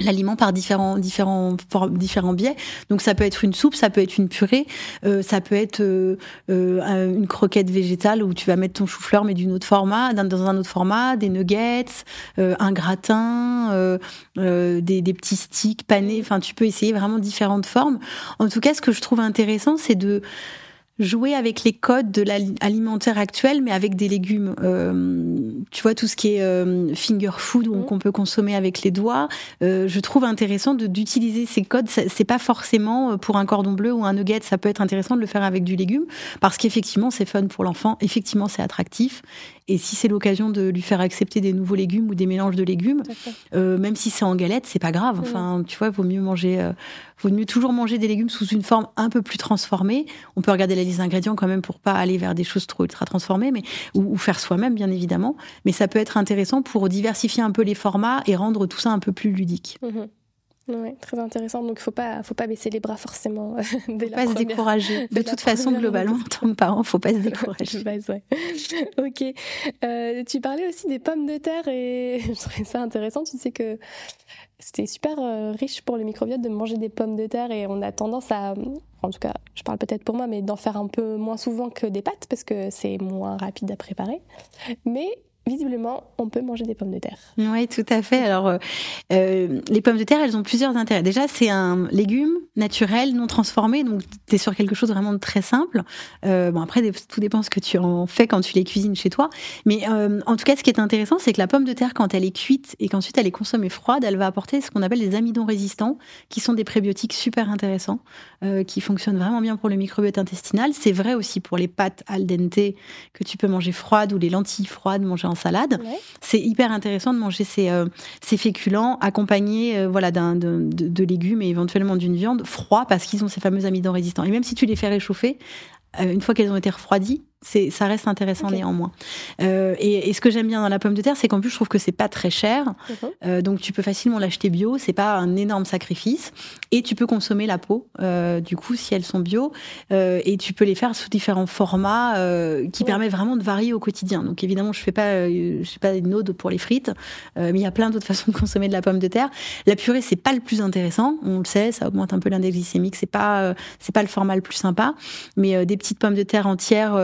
l'aliment par différents différents différents biais. Donc ça peut être une soupe ça peut être une purée euh, ça peut être euh, euh, un- une croquette végétale où tu vas mettre ton chou-fleur mais d'une autre format dans, un autre format des nuggets euh, un gratin euh, des, des petits sticks panés. Enfin tu peux essayer vraiment différentes formes. En tout cas ce que je trouve intéressant c'est de jouer avec les codes de l'alimentaire actuel, mais avec des légumes. Euh, tu vois, tout ce qui est euh, finger food, Mhm. qu'on peut consommer avec les doigts, euh, je trouve intéressant d'utiliser ces codes. C'est pas forcément euh, pour un cordon bleu ou un nugget, ça peut être intéressant de le faire avec du légume, parce qu'effectivement, c'est fun pour l'enfant, effectivement, c'est attractif. Et si c'est l'occasion de lui faire accepter des nouveaux légumes ou des mélanges de légumes, euh, même si c'est en galette, c'est pas grave. Enfin, tu vois, vaut mieux manger, euh, vaut mieux toujours manger des légumes sous une forme un peu plus transformée. On peut regarder la liste d'ingrédients quand même pour pas aller vers des choses trop ultra transformées, mais ou, ou faire soi-même, bien évidemment. Mais ça peut être intéressant pour diversifier un peu les formats et rendre tout ça un peu plus ludique. Mhm. Ouais, très intéressant. Donc, il faut pas, faut pas baisser les bras forcément dès Faut la pas se décourager. De toute façon, globalement, en tant que parent, faut pas se [LAUGHS] décourager. base, ouais. [LAUGHS] ok. Euh, tu parlais aussi des pommes de terre et [LAUGHS] je trouvais ça intéressant. Tu sais que c'était super euh, riche pour le microbiote de manger des pommes de terre et on a tendance à, en tout cas, je parle peut-être pour moi, mais d'en faire un peu moins souvent que des pâtes parce que c'est moins rapide à préparer. Mais visiblement, on peut manger des pommes de terre. Oui, tout à fait. Alors, euh, euh, les pommes de terre, elles ont plusieurs intérêts. Déjà, c'est un légume naturel, non transformé, donc tu es sur quelque chose vraiment de très simple. Euh, bon, après, tout dépend ce que tu en fais quand tu les cuisines chez toi. Mais en tout cas, ce qui est intéressant, c'est que la pomme de terre, quand elle est cuite et qu'ensuite elle est consommée froide, elle va apporter ce qu'on appelle des amidons résistants, qui sont des prébiotiques super intéressants, qui fonctionnent vraiment bien pour le microbiote intestinal. C'est vrai aussi pour les pâtes al dente que tu peux manger froides ou les lentilles froides manger en salade. Ouais. C'est hyper intéressant de manger ces, euh, ces féculents accompagnés euh, voilà, d'un, de, de- de légumes et éventuellement d'une viande froid parce qu'ils ont ces fameux amidons résistants. Et même si tu les fais réchauffer, euh, une fois qu'elles ont été refroidies, ça reste intéressant néanmoins. Euh, et, ce que j'aime bien dans la pomme de terre, c'est qu'en plus je trouve que c'est pas très cher, euh, donc tu peux facilement l'acheter bio, c'est pas un énorme sacrifice, et tu peux consommer la peau. Euh, du coup, si elles sont bio, et tu peux les faire sous différents formats qui permettent vraiment de varier au quotidien. Donc évidemment, je fais pas, je fais pas une ode pour les frites, mais il y a plein d'autres [LAUGHS] façons de consommer de la pomme de terre. La purée, c'est pas le plus intéressant, on le sait, ça augmente un peu l'index glycémique, c'est pas, c'est pas le format le plus sympa, mais des petites pommes de terre entières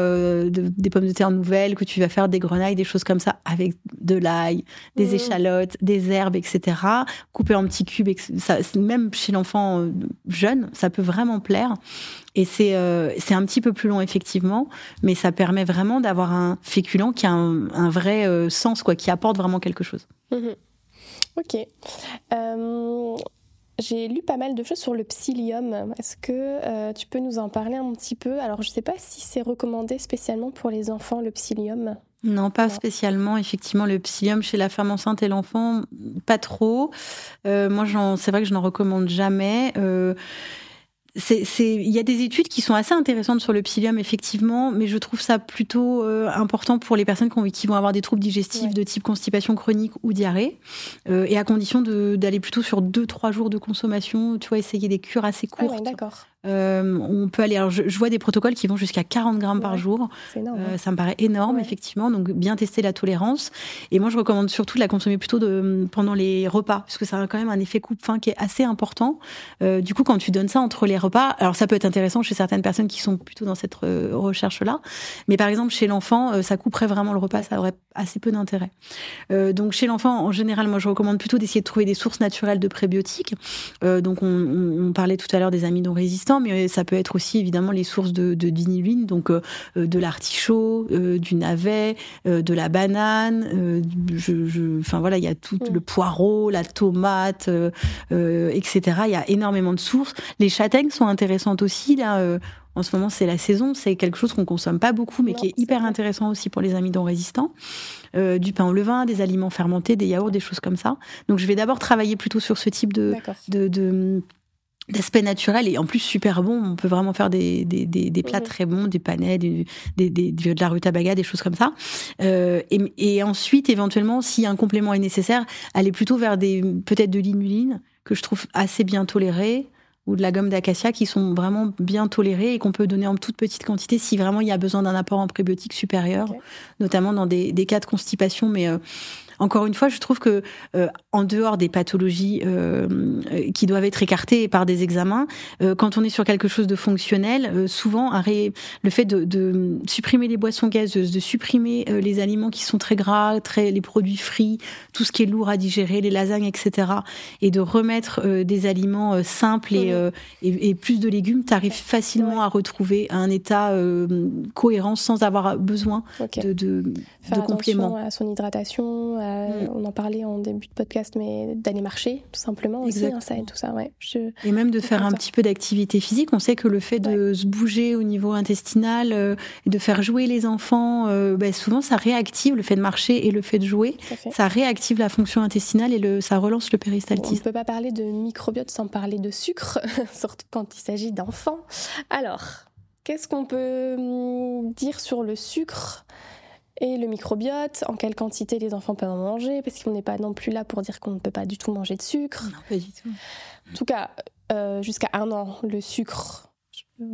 des pommes de terre nouvelles, que tu vas faire des grenailles, des choses comme ça, avec de l'ail, des mmh. échalotes, des herbes, etc. Coupées en petits cubes, ça, même chez l'enfant euh, jeune, ça peut vraiment plaire. Et c'est euh, un petit peu plus long effectivement, mais ça permet vraiment d'avoir un féculent qui a un, vrai euh, sens, quoi, qui apporte vraiment quelque chose. Mmh ok. J'ai lu pas mal de choses sur le psyllium. Est-ce que euh, tu peux nous en parler un petit peu? Alors, je ne sais pas si c'est recommandé spécialement pour les enfants, le psyllium. Non, pas spécialement. Effectivement, le psyllium chez la femme enceinte et l'enfant, pas trop. Euh, moi, c'est vrai que je n'en recommande jamais. Euh, il y a des études qui sont assez intéressantes sur le psyllium effectivement, mais je trouve ça plutôt euh, important pour les personnes qui, vont avoir des troubles digestifs de type constipation chronique ou diarrhée, euh, et à condition d'aller plutôt sur 2-3 jours de consommation, tu vois, essayer des cures assez ah courtes. d'accord. Euh, on peut aller. Alors je, vois des protocoles qui vont jusqu'à 40 grammes par jour. Énorme, euh, ça me paraît énorme, effectivement. Donc bien tester la tolérance. Et moi, je recommande surtout de la consommer plutôt de, pendant les repas, parce que ça a quand même un effet coupe-faim qui est assez important. Euh, du coup, quand tu donnes ça entre les repas, alors ça peut être intéressant chez certaines personnes qui sont plutôt dans cette recherche-là. Mais par exemple, chez l'enfant, ça couperait vraiment le repas. Ça aurait assez peu d'intérêt. donc chez l'enfant, en général, moi, je recommande plutôt d'essayer de trouver des sources naturelles de prébiotiques. donc on, on parlait tout à l'heure des amidons résistants mais ça peut être aussi évidemment les sources de, de donc euh, euh, de l'artichaut, euh, du navet, de la banane. je, enfin voilà, il y a tout mm. le poireau, la tomate, etc. Il y a énormément de sources. Les châtaignes sont intéressantes aussi là. En ce moment, c'est la saison, c'est quelque chose qu'on consomme pas beaucoup, mais qui est hyper intéressant aussi pour les amidons résistants. du pain au levain, des aliments fermentés, des yaourts, des choses comme ça. Donc, je vais d'abord travailler plutôt sur ce type de, de d'aspect naturel et en plus super bon. On peut vraiment faire des, des, des, plats très bons, des panais, des, des, de la rutabaga, des choses comme ça. Euh, et, et, ensuite, éventuellement, si un complément est nécessaire, aller plutôt vers des peut-être de l'inuline que je trouve assez bien tolérée ou de la gomme d'acacia qui sont vraiment bien tolérées et qu'on peut donner en toute petite quantité si vraiment il y a besoin d'un apport en prébiotiques supérieur, notamment dans des, des, cas de constipation. Mais euh, encore une fois, je trouve que euh, en dehors des pathologies euh, euh, qui doivent être écartées par des examens, quand on est sur quelque chose de fonctionnel, souvent le fait de, supprimer les boissons gazeuses, de supprimer les aliments qui sont très gras, très les produits frits, tout ce qui est lourd à digérer, les lasagnes, etc., et de remettre des aliments simples et, plus de légumes, tu arrives facilement à retrouver un état cohérent sans avoir besoin de, compléments. à son hydratation, Mm. On en parlait en début de podcast, mais d'aller marcher, tout simplement aussi, hein, ça et tout ça. Ouais. et même de faire un petit peu d'activité physique. On sait que le fait de se bouger au niveau intestinal euh, de faire jouer les enfants, euh, bah, souvent ça réactive le fait de marcher et le fait de jouer. Ça réactive la fonction intestinale et le, ça relance le péristaltisme. on ne peut pas parler de microbiote sans parler de sucre, [LAUGHS] surtout quand il s'agit d'enfants. Alors, qu'est-ce qu'on peut hum, dire sur le sucre? Et le microbiote, en quelle quantité les enfants peuvent en manger, parce qu'on n'est pas non plus là pour dire qu'on ne peut pas du tout manger de sucre. Non, pas du tout. En tout cas, euh, jusqu'à un an, le sucre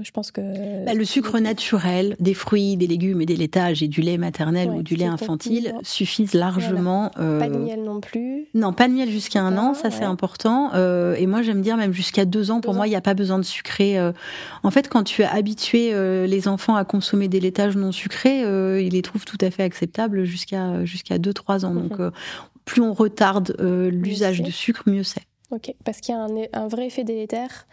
je pense que bah, le sucre naturel des fruits, des légumes et des laitages et du lait maternel ou du lait infantile suffisent largement. Euh... Pas de miel non plus. Non, pas de miel jusqu'à un an, ça c'est important. Euh, et moi j'aime dire même jusqu'à deux ans. Pour moi, il n'y a pas besoin de sucrer. Euh. En fait, quand tu as habitué les enfants à consommer des laitages non sucrés, ils les trouvent tout à fait acceptables jusqu'à jusqu'à deux trois ans. Donc plus on retarde l'usage de sucre, mieux c'est. Ok, parce qu'il y a un, un vrai effet délétère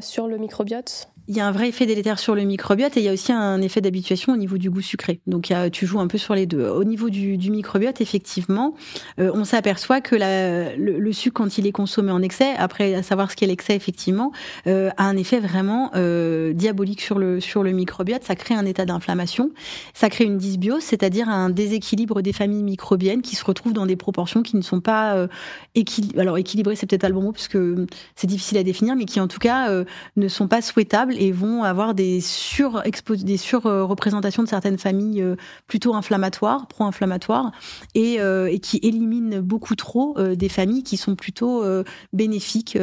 sur le microbiote il y a un vrai effet délétère sur le microbiote et il y a aussi un effet d'habituation au niveau du goût sucré. Donc tu joues un peu sur les deux. Au niveau du, microbiote, effectivement, euh, on s'aperçoit que le, sucre, quand il est consommé en excès, après à savoir ce qu'est l'excès, effectivement, euh, a un effet vraiment euh, diabolique sur le, sur le microbiote. Ça crée un état d'inflammation, ça crée une dysbiose, c'est-à-dire un déséquilibre des familles microbiennes qui se retrouvent dans des proportions qui ne sont pas équilibrées. Alors équilibrées, c'est peut-être pas le bon mot parce que c'est difficile à définir, mais qui en tout cas cas, ne sont pas souhaitables et vont avoir des sur des surreprésentations de certaines familles plutôt inflammatoires, pro-inflammatoires, et, et, qui éliminent beaucoup trop des familles qui sont plutôt bénéfiques,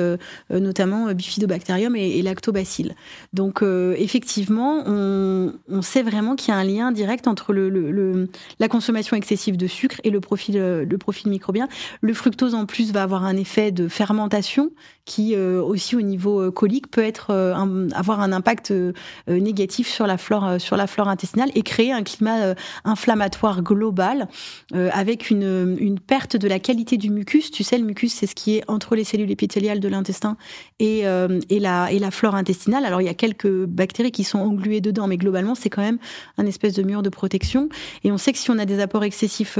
notamment Bifidobacterium et, et Lactobacilles. Donc, effectivement, on, sait vraiment qu'il y a un lien direct entre la consommation excessive de sucre et le profil, le profil microbien. Le fructose en plus va avoir un effet de fermentation qui euh, aussi au niveau euh, colique peut être euh, avoir un impact négatif sur la flore sur la flore intestinale et créer un climat inflammatoire global avec une, une perte de la qualité du mucus. Tu sais, le mucus c'est ce qui est entre les cellules épithéliales de l'intestin et et la et la flore intestinale. Alors il y a quelques bactéries qui sont engluées dedans, mais globalement c'est quand même un espèce de mur de protection. Et on sait que si on a des apports excessifs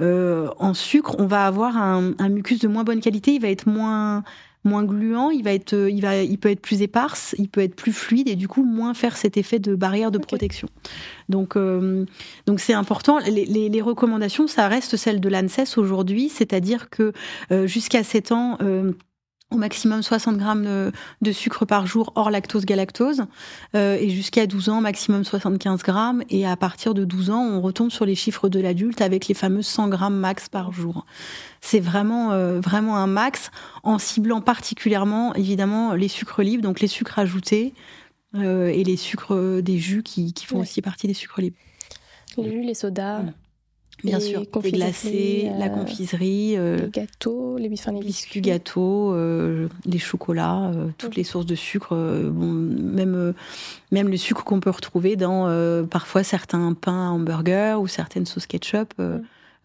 en sucre, on va avoir un mucus de moins bonne qualité. Il va être moins moins gluant, il va être, il va, il peut être plus éparse, il peut être plus fluide et du coup moins faire cet effet de barrière de protection. Donc, euh, donc c'est important. Les, les, les, recommandations, ça reste celles de l'ANSES aujourd'hui, c'est-à-dire que euh, jusqu'à 7 ans. Euh, au maximum 60 grammes de, sucre par jour hors lactose galactose euh, et jusqu'à 12 ans maximum 75 grammes et à partir de 12 ans on retombe sur les chiffres de l'adulte avec les fameux 100 grammes max par jour. C'est vraiment euh, vraiment un max en ciblant particulièrement évidemment les sucres libres donc les sucres ajoutés euh, et les sucres des jus qui, qui font aussi partie des sucres libres. Les jus, les sodas. Bien sûr, les glacés, la euh, confiserie, euh, les gâteaux, les, biscuits, les biscuits gâteaux, euh, les chocolats, toutes les sources de sucre, bon, même même le sucre qu'on peut retrouver dans parfois certains pains hamburgers ou certaines sauces ketchup.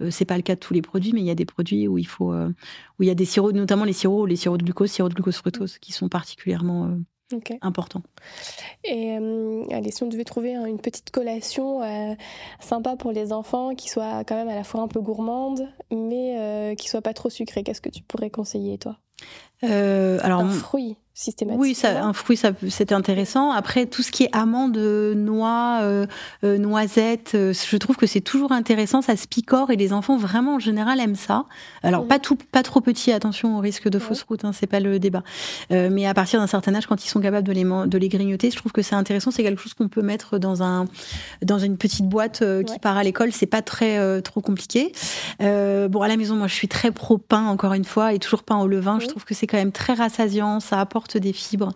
C'est pas le cas de tous les produits, mais il y a des produits où il faut, où il y a des sirops, notamment les sirops, les sirops de glucose, sirops de glucose fructose, qui sont particulièrement important. Et euh, allez, si on devait trouver une petite collation euh, sympa pour les enfants, qui soit quand même à la fois un peu gourmande, mais euh, qui soit pas trop sucrée, qu'est-ce que tu pourrais conseiller, toi? Alors, un fruit oui, ça, un fruit, ça, c'est intéressant. Après, tout ce qui est amandes, noix, euh, euh, noisettes, euh, je trouve que c'est toujours intéressant. Ça se picore et les enfants, vraiment, en général, aiment ça. Alors, pas tout, pas trop petit, attention au risque de fausse route, hein, c'est pas le débat. mais à partir d'un certain âge, quand ils sont capables de les, de les grignoter, je trouve que c'est intéressant. C'est quelque chose qu'on peut mettre dans un, dans une petite boîte qui part à l'école. C'est pas très, trop compliqué. bon, à la maison, moi, je suis très pro pain, encore une fois, et toujours pain au levain. Je trouve que c'est quand même très rassasiant. Ça apporte des fibres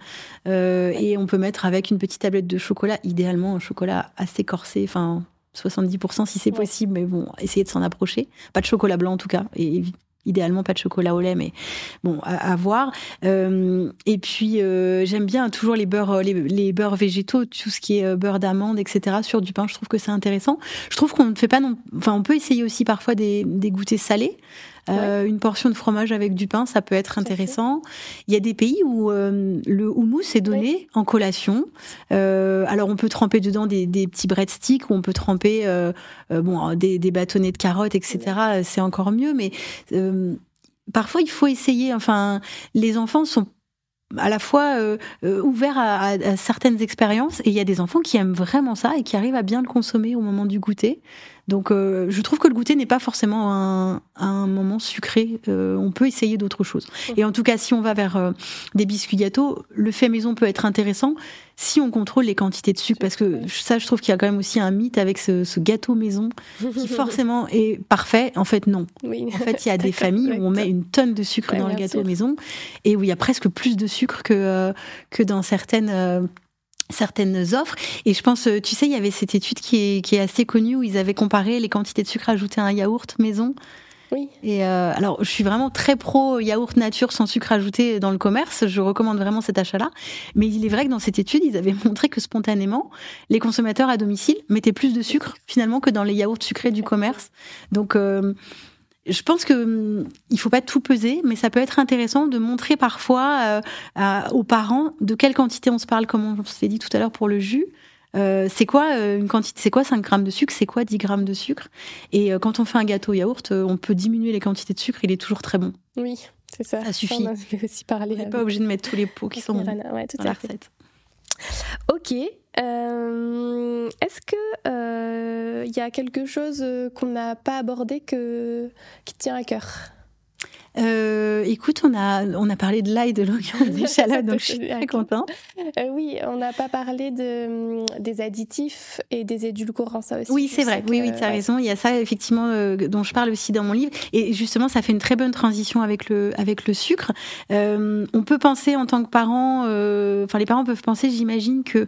euh, et on peut mettre avec une petite tablette de chocolat, idéalement un chocolat assez corsé, enfin 70% si c'est possible, mais bon, essayer de s'en approcher. Pas de chocolat blanc en tout cas, et idéalement pas de chocolat au lait, mais bon, à, voir. Euh, et puis euh, j'aime bien toujours les beurres, les, beurres végétaux, tout ce qui est beurre d'amande, etc. sur du pain. Je trouve que c'est intéressant. Je trouve qu'on ne fait pas non, enfin on peut essayer aussi parfois des, des goûters salés. Euh, une portion de fromage avec du pain, ça peut être intéressant. Il y a des pays où euh, le houmous est donné en collation. Euh, alors on peut tremper dedans des, des petits breadsticks ou on peut tremper bon des, des, bâtonnets de carottes, etc. C'est encore mieux, mais parfois il faut essayer. Enfin, les enfants sont à la fois ouverts à, à, certaines expériences et il y a des enfants qui aiment vraiment ça et qui arrivent à bien le consommer au moment du goûter. Donc, euh, je trouve que le goûter n'est pas forcément un, un moment sucré. Euh, on peut essayer d'autres choses. Et en tout cas, si on va vers euh, des biscuits gâteaux, le fait maison peut être intéressant si on contrôle les quantités de sucre. Parce que ça, je trouve qu'il y a quand même aussi un mythe avec ce, ce gâteau maison qui [LAUGHS] forcément est parfait. En fait, non. En fait, il y a [LAUGHS] des familles où on met une tonne de sucre dans le gâteau maison et où il y a presque plus de sucre que, que dans certaines certaines offres. Et je pense, euh, tu sais, il y avait cette étude qui est, qui est assez connue où ils avaient comparé les quantités de sucre ajoutées à un yaourt maison. Oui. Et euh, alors, je suis vraiment très pro yaourt nature sans sucre ajouté dans le commerce. Je recommande vraiment cet achat-là. Mais il est vrai que dans cette étude, ils avaient [LAUGHS] montré que spontanément, les consommateurs à domicile mettaient plus de sucre finalement que dans les yaourts sucrés du commerce. Donc, euh, je pense que hum, il faut pas tout peser, mais ça peut être intéressant de montrer parfois euh, aux parents de quelle quantité on se parle, comme on s'est dit tout à l'heure pour le jus. Euh, c'est quoi euh, une quantité C'est quoi 5 grammes de sucre C'est quoi 10 grammes de sucre? Et quand on fait un gâteau yaourt, on peut diminuer les quantités de sucre, il est toujours très bon. Oui, c'est ça. Ça suffit. on aussi parlé. On n'est pas obligé de mettre tous les pots qui sont dans la recette. Ok. Euh, est-ce que il euh, y a quelque chose euh, qu'on n'a pas abordé que, qui tient à cœur? Euh, écoute, on a, on a parlé de l'ail, de l'oignon, des [LAUGHS] d'échalote, donc je suis très contente. Euh, oui, on n'a pas parlé de, des additifs et des édulcorants, ça aussi. Oui, c'est vrai, oui, oui, tu as raison. Il y a ça, effectivement, euh, dont je parle aussi dans mon livre. Et justement, ça fait une très bonne transition avec le, avec le sucre. on peut penser en tant que parent, enfin, les parents peuvent penser, j'imagine, que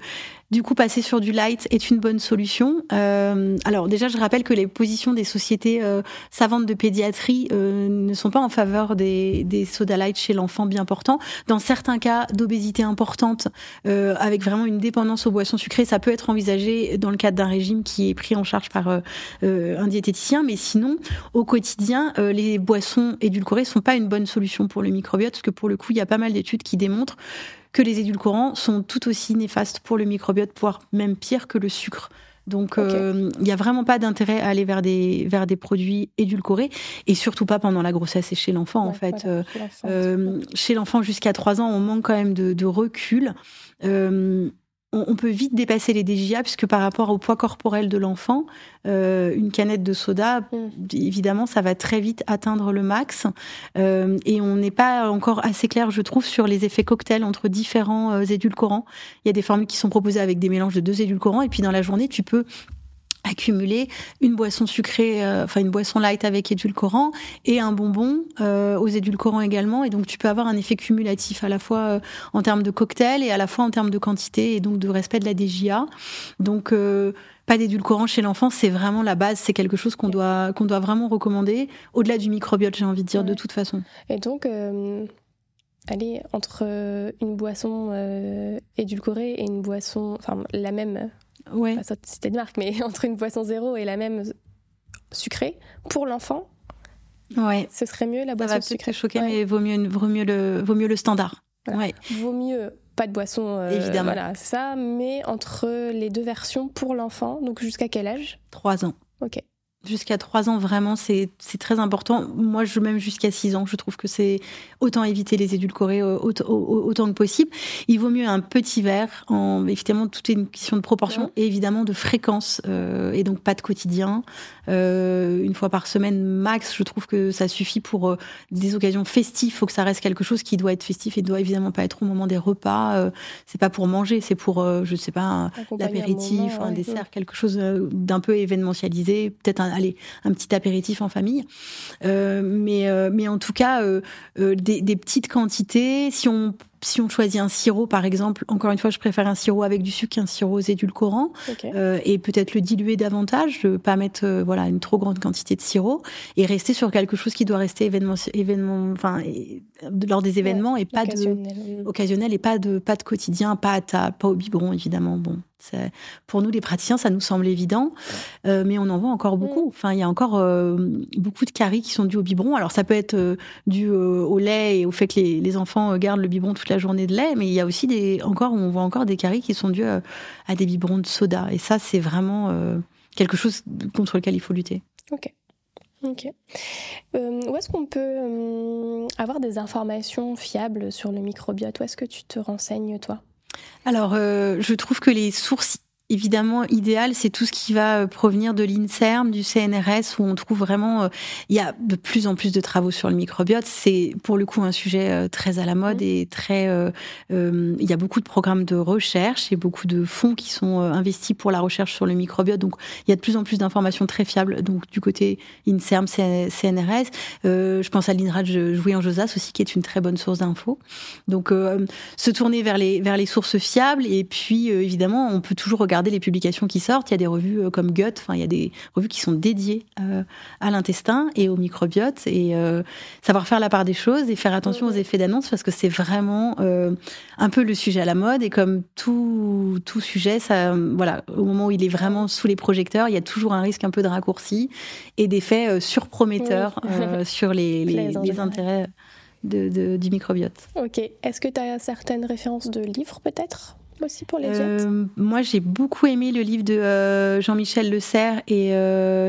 du coup, passer sur du light est une bonne solution. Euh, alors déjà, je rappelle que les positions des sociétés euh, savantes de pédiatrie euh, ne sont pas en faveur des, des soda light chez l'enfant bien portant. Dans certains cas d'obésité importante, avec vraiment une dépendance aux boissons sucrées, ça peut être envisagé dans le cadre d'un régime qui est pris en charge par un diététicien. Mais sinon, au quotidien, les boissons édulcorées sont pas une bonne solution pour le microbiote, parce que pour le coup, il y a pas mal d'études qui démontrent que les édulcorants sont tout aussi néfastes pour le microbiote, voire même pire que le sucre. Donc, euh, il n'y a vraiment pas d'intérêt à aller vers des, vers des produits édulcorés et surtout pas pendant la grossesse et chez l'enfant, en fait. Euh, euh, chez l'enfant, jusqu'à 3 ans, on manque quand même de, de recul on, peut vite dépasser les DGA puisque par rapport au poids corporel de l'enfant, euh, une canette de soda, mm. évidemment, ça va très vite atteindre le max. Euh, et on n'est pas encore assez clair, je trouve, sur les effets cocktails entre différents euh, édulcorants. Il y a des formules qui sont proposées avec des mélanges de deux édulcorants et puis dans la journée, tu peux accumuler une boisson sucrée, euh, enfin une boisson light avec édulcorant et un bonbon euh, aux édulcorants également. Et donc tu peux avoir un effet cumulatif à la fois euh, en termes de cocktail et à la fois en termes de quantité et donc de respect de la DGA. Donc pas d'édulcorant chez l'enfant, c'est vraiment la base, c'est quelque chose qu'on doit qu'on doit vraiment recommander au-delà du microbiote, j'ai envie de dire de toute façon. Et donc Allez, entre une boisson édulcorée et une boisson, enfin la même ouais. c'était une marque, mais [LAUGHS] entre une boisson zéro et la même sucrée, pour l'enfant, ouais. ce serait mieux la boisson sucrée. choquer, mais vaut mieux, vaut, mieux le, vaut mieux le standard. Ouais. Vaut mieux pas de boisson, euh, évidemment. Voilà, ça, mais entre les deux versions pour l'enfant, donc jusqu'à quel âge? Trois ans. Ok jusqu'à 3 ans, vraiment, c'est très important. Moi, je même jusqu'à 6 ans, je trouve que c'est autant éviter les édulcorés euh, autant, que possible. Il vaut mieux un petit verre, en, évidemment, tout est une question de proportion et évidemment de fréquence, euh, et donc pas de quotidien. Euh, une fois par semaine max, je trouve que ça suffit pour des occasions festives. Il faut que ça reste quelque chose qui doit être festif et ne doit évidemment pas être au moment des repas. c'est pas pour manger, c'est pour, je sais pas, un, apéritif, un, dessert, quelque chose d'un peu événementialisé, peut-être un allez, un petit apéritif en famille. Euh, mais, euh, mais en tout cas, euh, des, des, petites quantités. Si on si on choisit un sirop, par exemple, encore une fois, je préfère un sirop avec du sucre qu'un sirop édulcorant, euh, et peut-être le diluer davantage, ne pas mettre euh, voilà une trop grande quantité de sirop, et rester sur quelque chose qui doit rester événement, événement, enfin, lors des événements et pas de occasionnel et pas de pas de quotidien, pas à table, pas au biberon évidemment. Bon, pour nous les praticiens, ça nous semble évident, euh, mais on en voit encore beaucoup. Enfin, il y a encore beaucoup de caries qui sont dues au biberon. Alors ça peut être dû au lait et au fait que les, les enfants gardent le biberon toute la journée de lait, mais il y a aussi des, encore, on voit encore des caries qui sont dues à, des biberons de soda. Et ça, c'est vraiment euh, quelque chose contre lequel il faut lutter. Ok. Ok. Euh, où est-ce qu'on peut euh, avoir des informations fiables sur le microbiote? Où est-ce que tu te renseignes, toi? Alors, je trouve que les sources évidemment idéal, c'est tout ce qui va euh, provenir de l'INSERM, du CNRS, où on trouve vraiment, euh, il y a de plus en plus de travaux sur le microbiote. C'est pour le coup un sujet euh, très à la mode et très, il y a beaucoup de programmes de recherche et beaucoup de fonds qui sont investis pour la recherche sur le microbiote. Donc il y a de plus en plus d'informations très fiables. Donc du côté INSERM, CNRS, je pense à l'INRAD Jouy en Josas aussi, qui est une très bonne source d'infos. Donc se tourner vers les vers les sources fiables et puis évidemment on peut toujours regarder les publications qui sortent. Il y a des revues euh, comme Gut, enfin, il y a des revues qui sont dédiées euh, à l'intestin et au microbiote et euh, savoir faire la part des choses et faire attention aux effets d'annonce parce que c'est vraiment un peu le sujet à la mode et comme tout, tout sujet, ça, voilà, au moment où il est vraiment sous les projecteurs, il y a toujours un risque un peu de raccourci et d'effets surprometteurs [LAUGHS] sur les, les, intérêts de, du microbiote. Ok. Est-ce que tu as certaines références de livres peut-être? Aussi pour les diètes Moi, j'ai beaucoup aimé le livre de Jean-Michel Le Serre et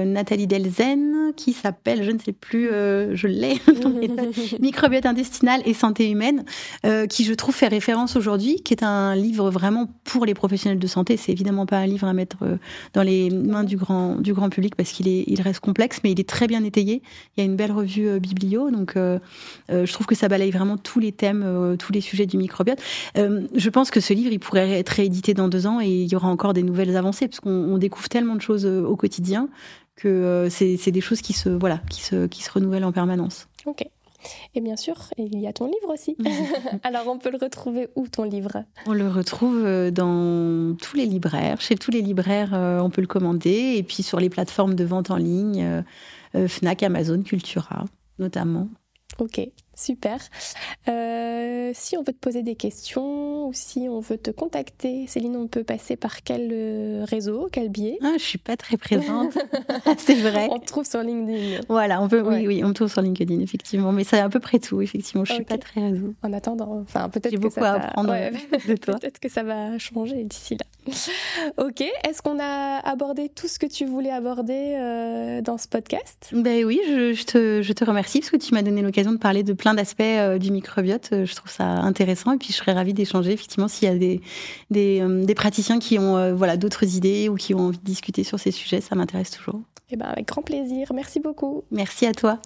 Nathalie Delzen qui s'appelle, je ne sais plus, je l'ai, [LAUGHS] [LAUGHS] Microbiote intestinal et santé humaine, qui je trouve fait référence aujourd'hui, qui est un livre vraiment pour les professionnels de santé. C'est évidemment pas un livre à mettre dans les mains du grand, du grand public parce qu'il est, il reste complexe, mais il est très bien étayé. Il y a une belle revue biblio, donc je trouve que ça balaye vraiment tous les thèmes, tous les sujets du microbiote. je pense que ce livre, il pourrait être réédité dans deux ans et il y aura encore des nouvelles avancées parce qu'on découvre tellement de choses au quotidien que c'est des choses qui se, voilà, qui se, qui se renouvellent en permanence. Ok. Et bien sûr, il y a ton livre aussi. [LAUGHS] Alors, on peut le retrouver où ton livre? On le retrouve euh, dans tous les libraires. Chez tous les libraires, euh, on peut le commander. Et puis sur les plateformes de vente en ligne, euh, Fnac, Amazon, Cultura, notamment. Ok, super. Euh, si on veut te poser des questions ou si on veut te contacter, Céline, on peut passer par quel euh, réseau, quel biais? Ah, Je suis pas très présente, [LAUGHS] c'est vrai. On te trouve sur LinkedIn. Voilà, on peut, oui, oui, on me trouve sur LinkedIn, effectivement. Mais c'est à peu près tout, effectivement. Je suis pas très réseau. En attendant, enfin peut-être J'ai beaucoup à apprendre de toi. [LAUGHS] peut-être que ça va changer d'ici là. [LAUGHS] ok, est-ce qu'on a abordé tout ce que tu voulais aborder euh, dans ce podcast? Ben oui, je, te, je, te, remercie parce que tu m'as donné l'occasion de parler de plein d'aspects euh, du microbiote. Euh, je trouve ça intéressant et puis je serais ravie d'échanger effectivement s'il y a des, des, des, praticiens qui ont voilà, d'autres idées ou qui ont envie de discuter sur ces sujets, ça m'intéresse toujours. Eh ben, avec grand plaisir, merci beaucoup. Merci à toi.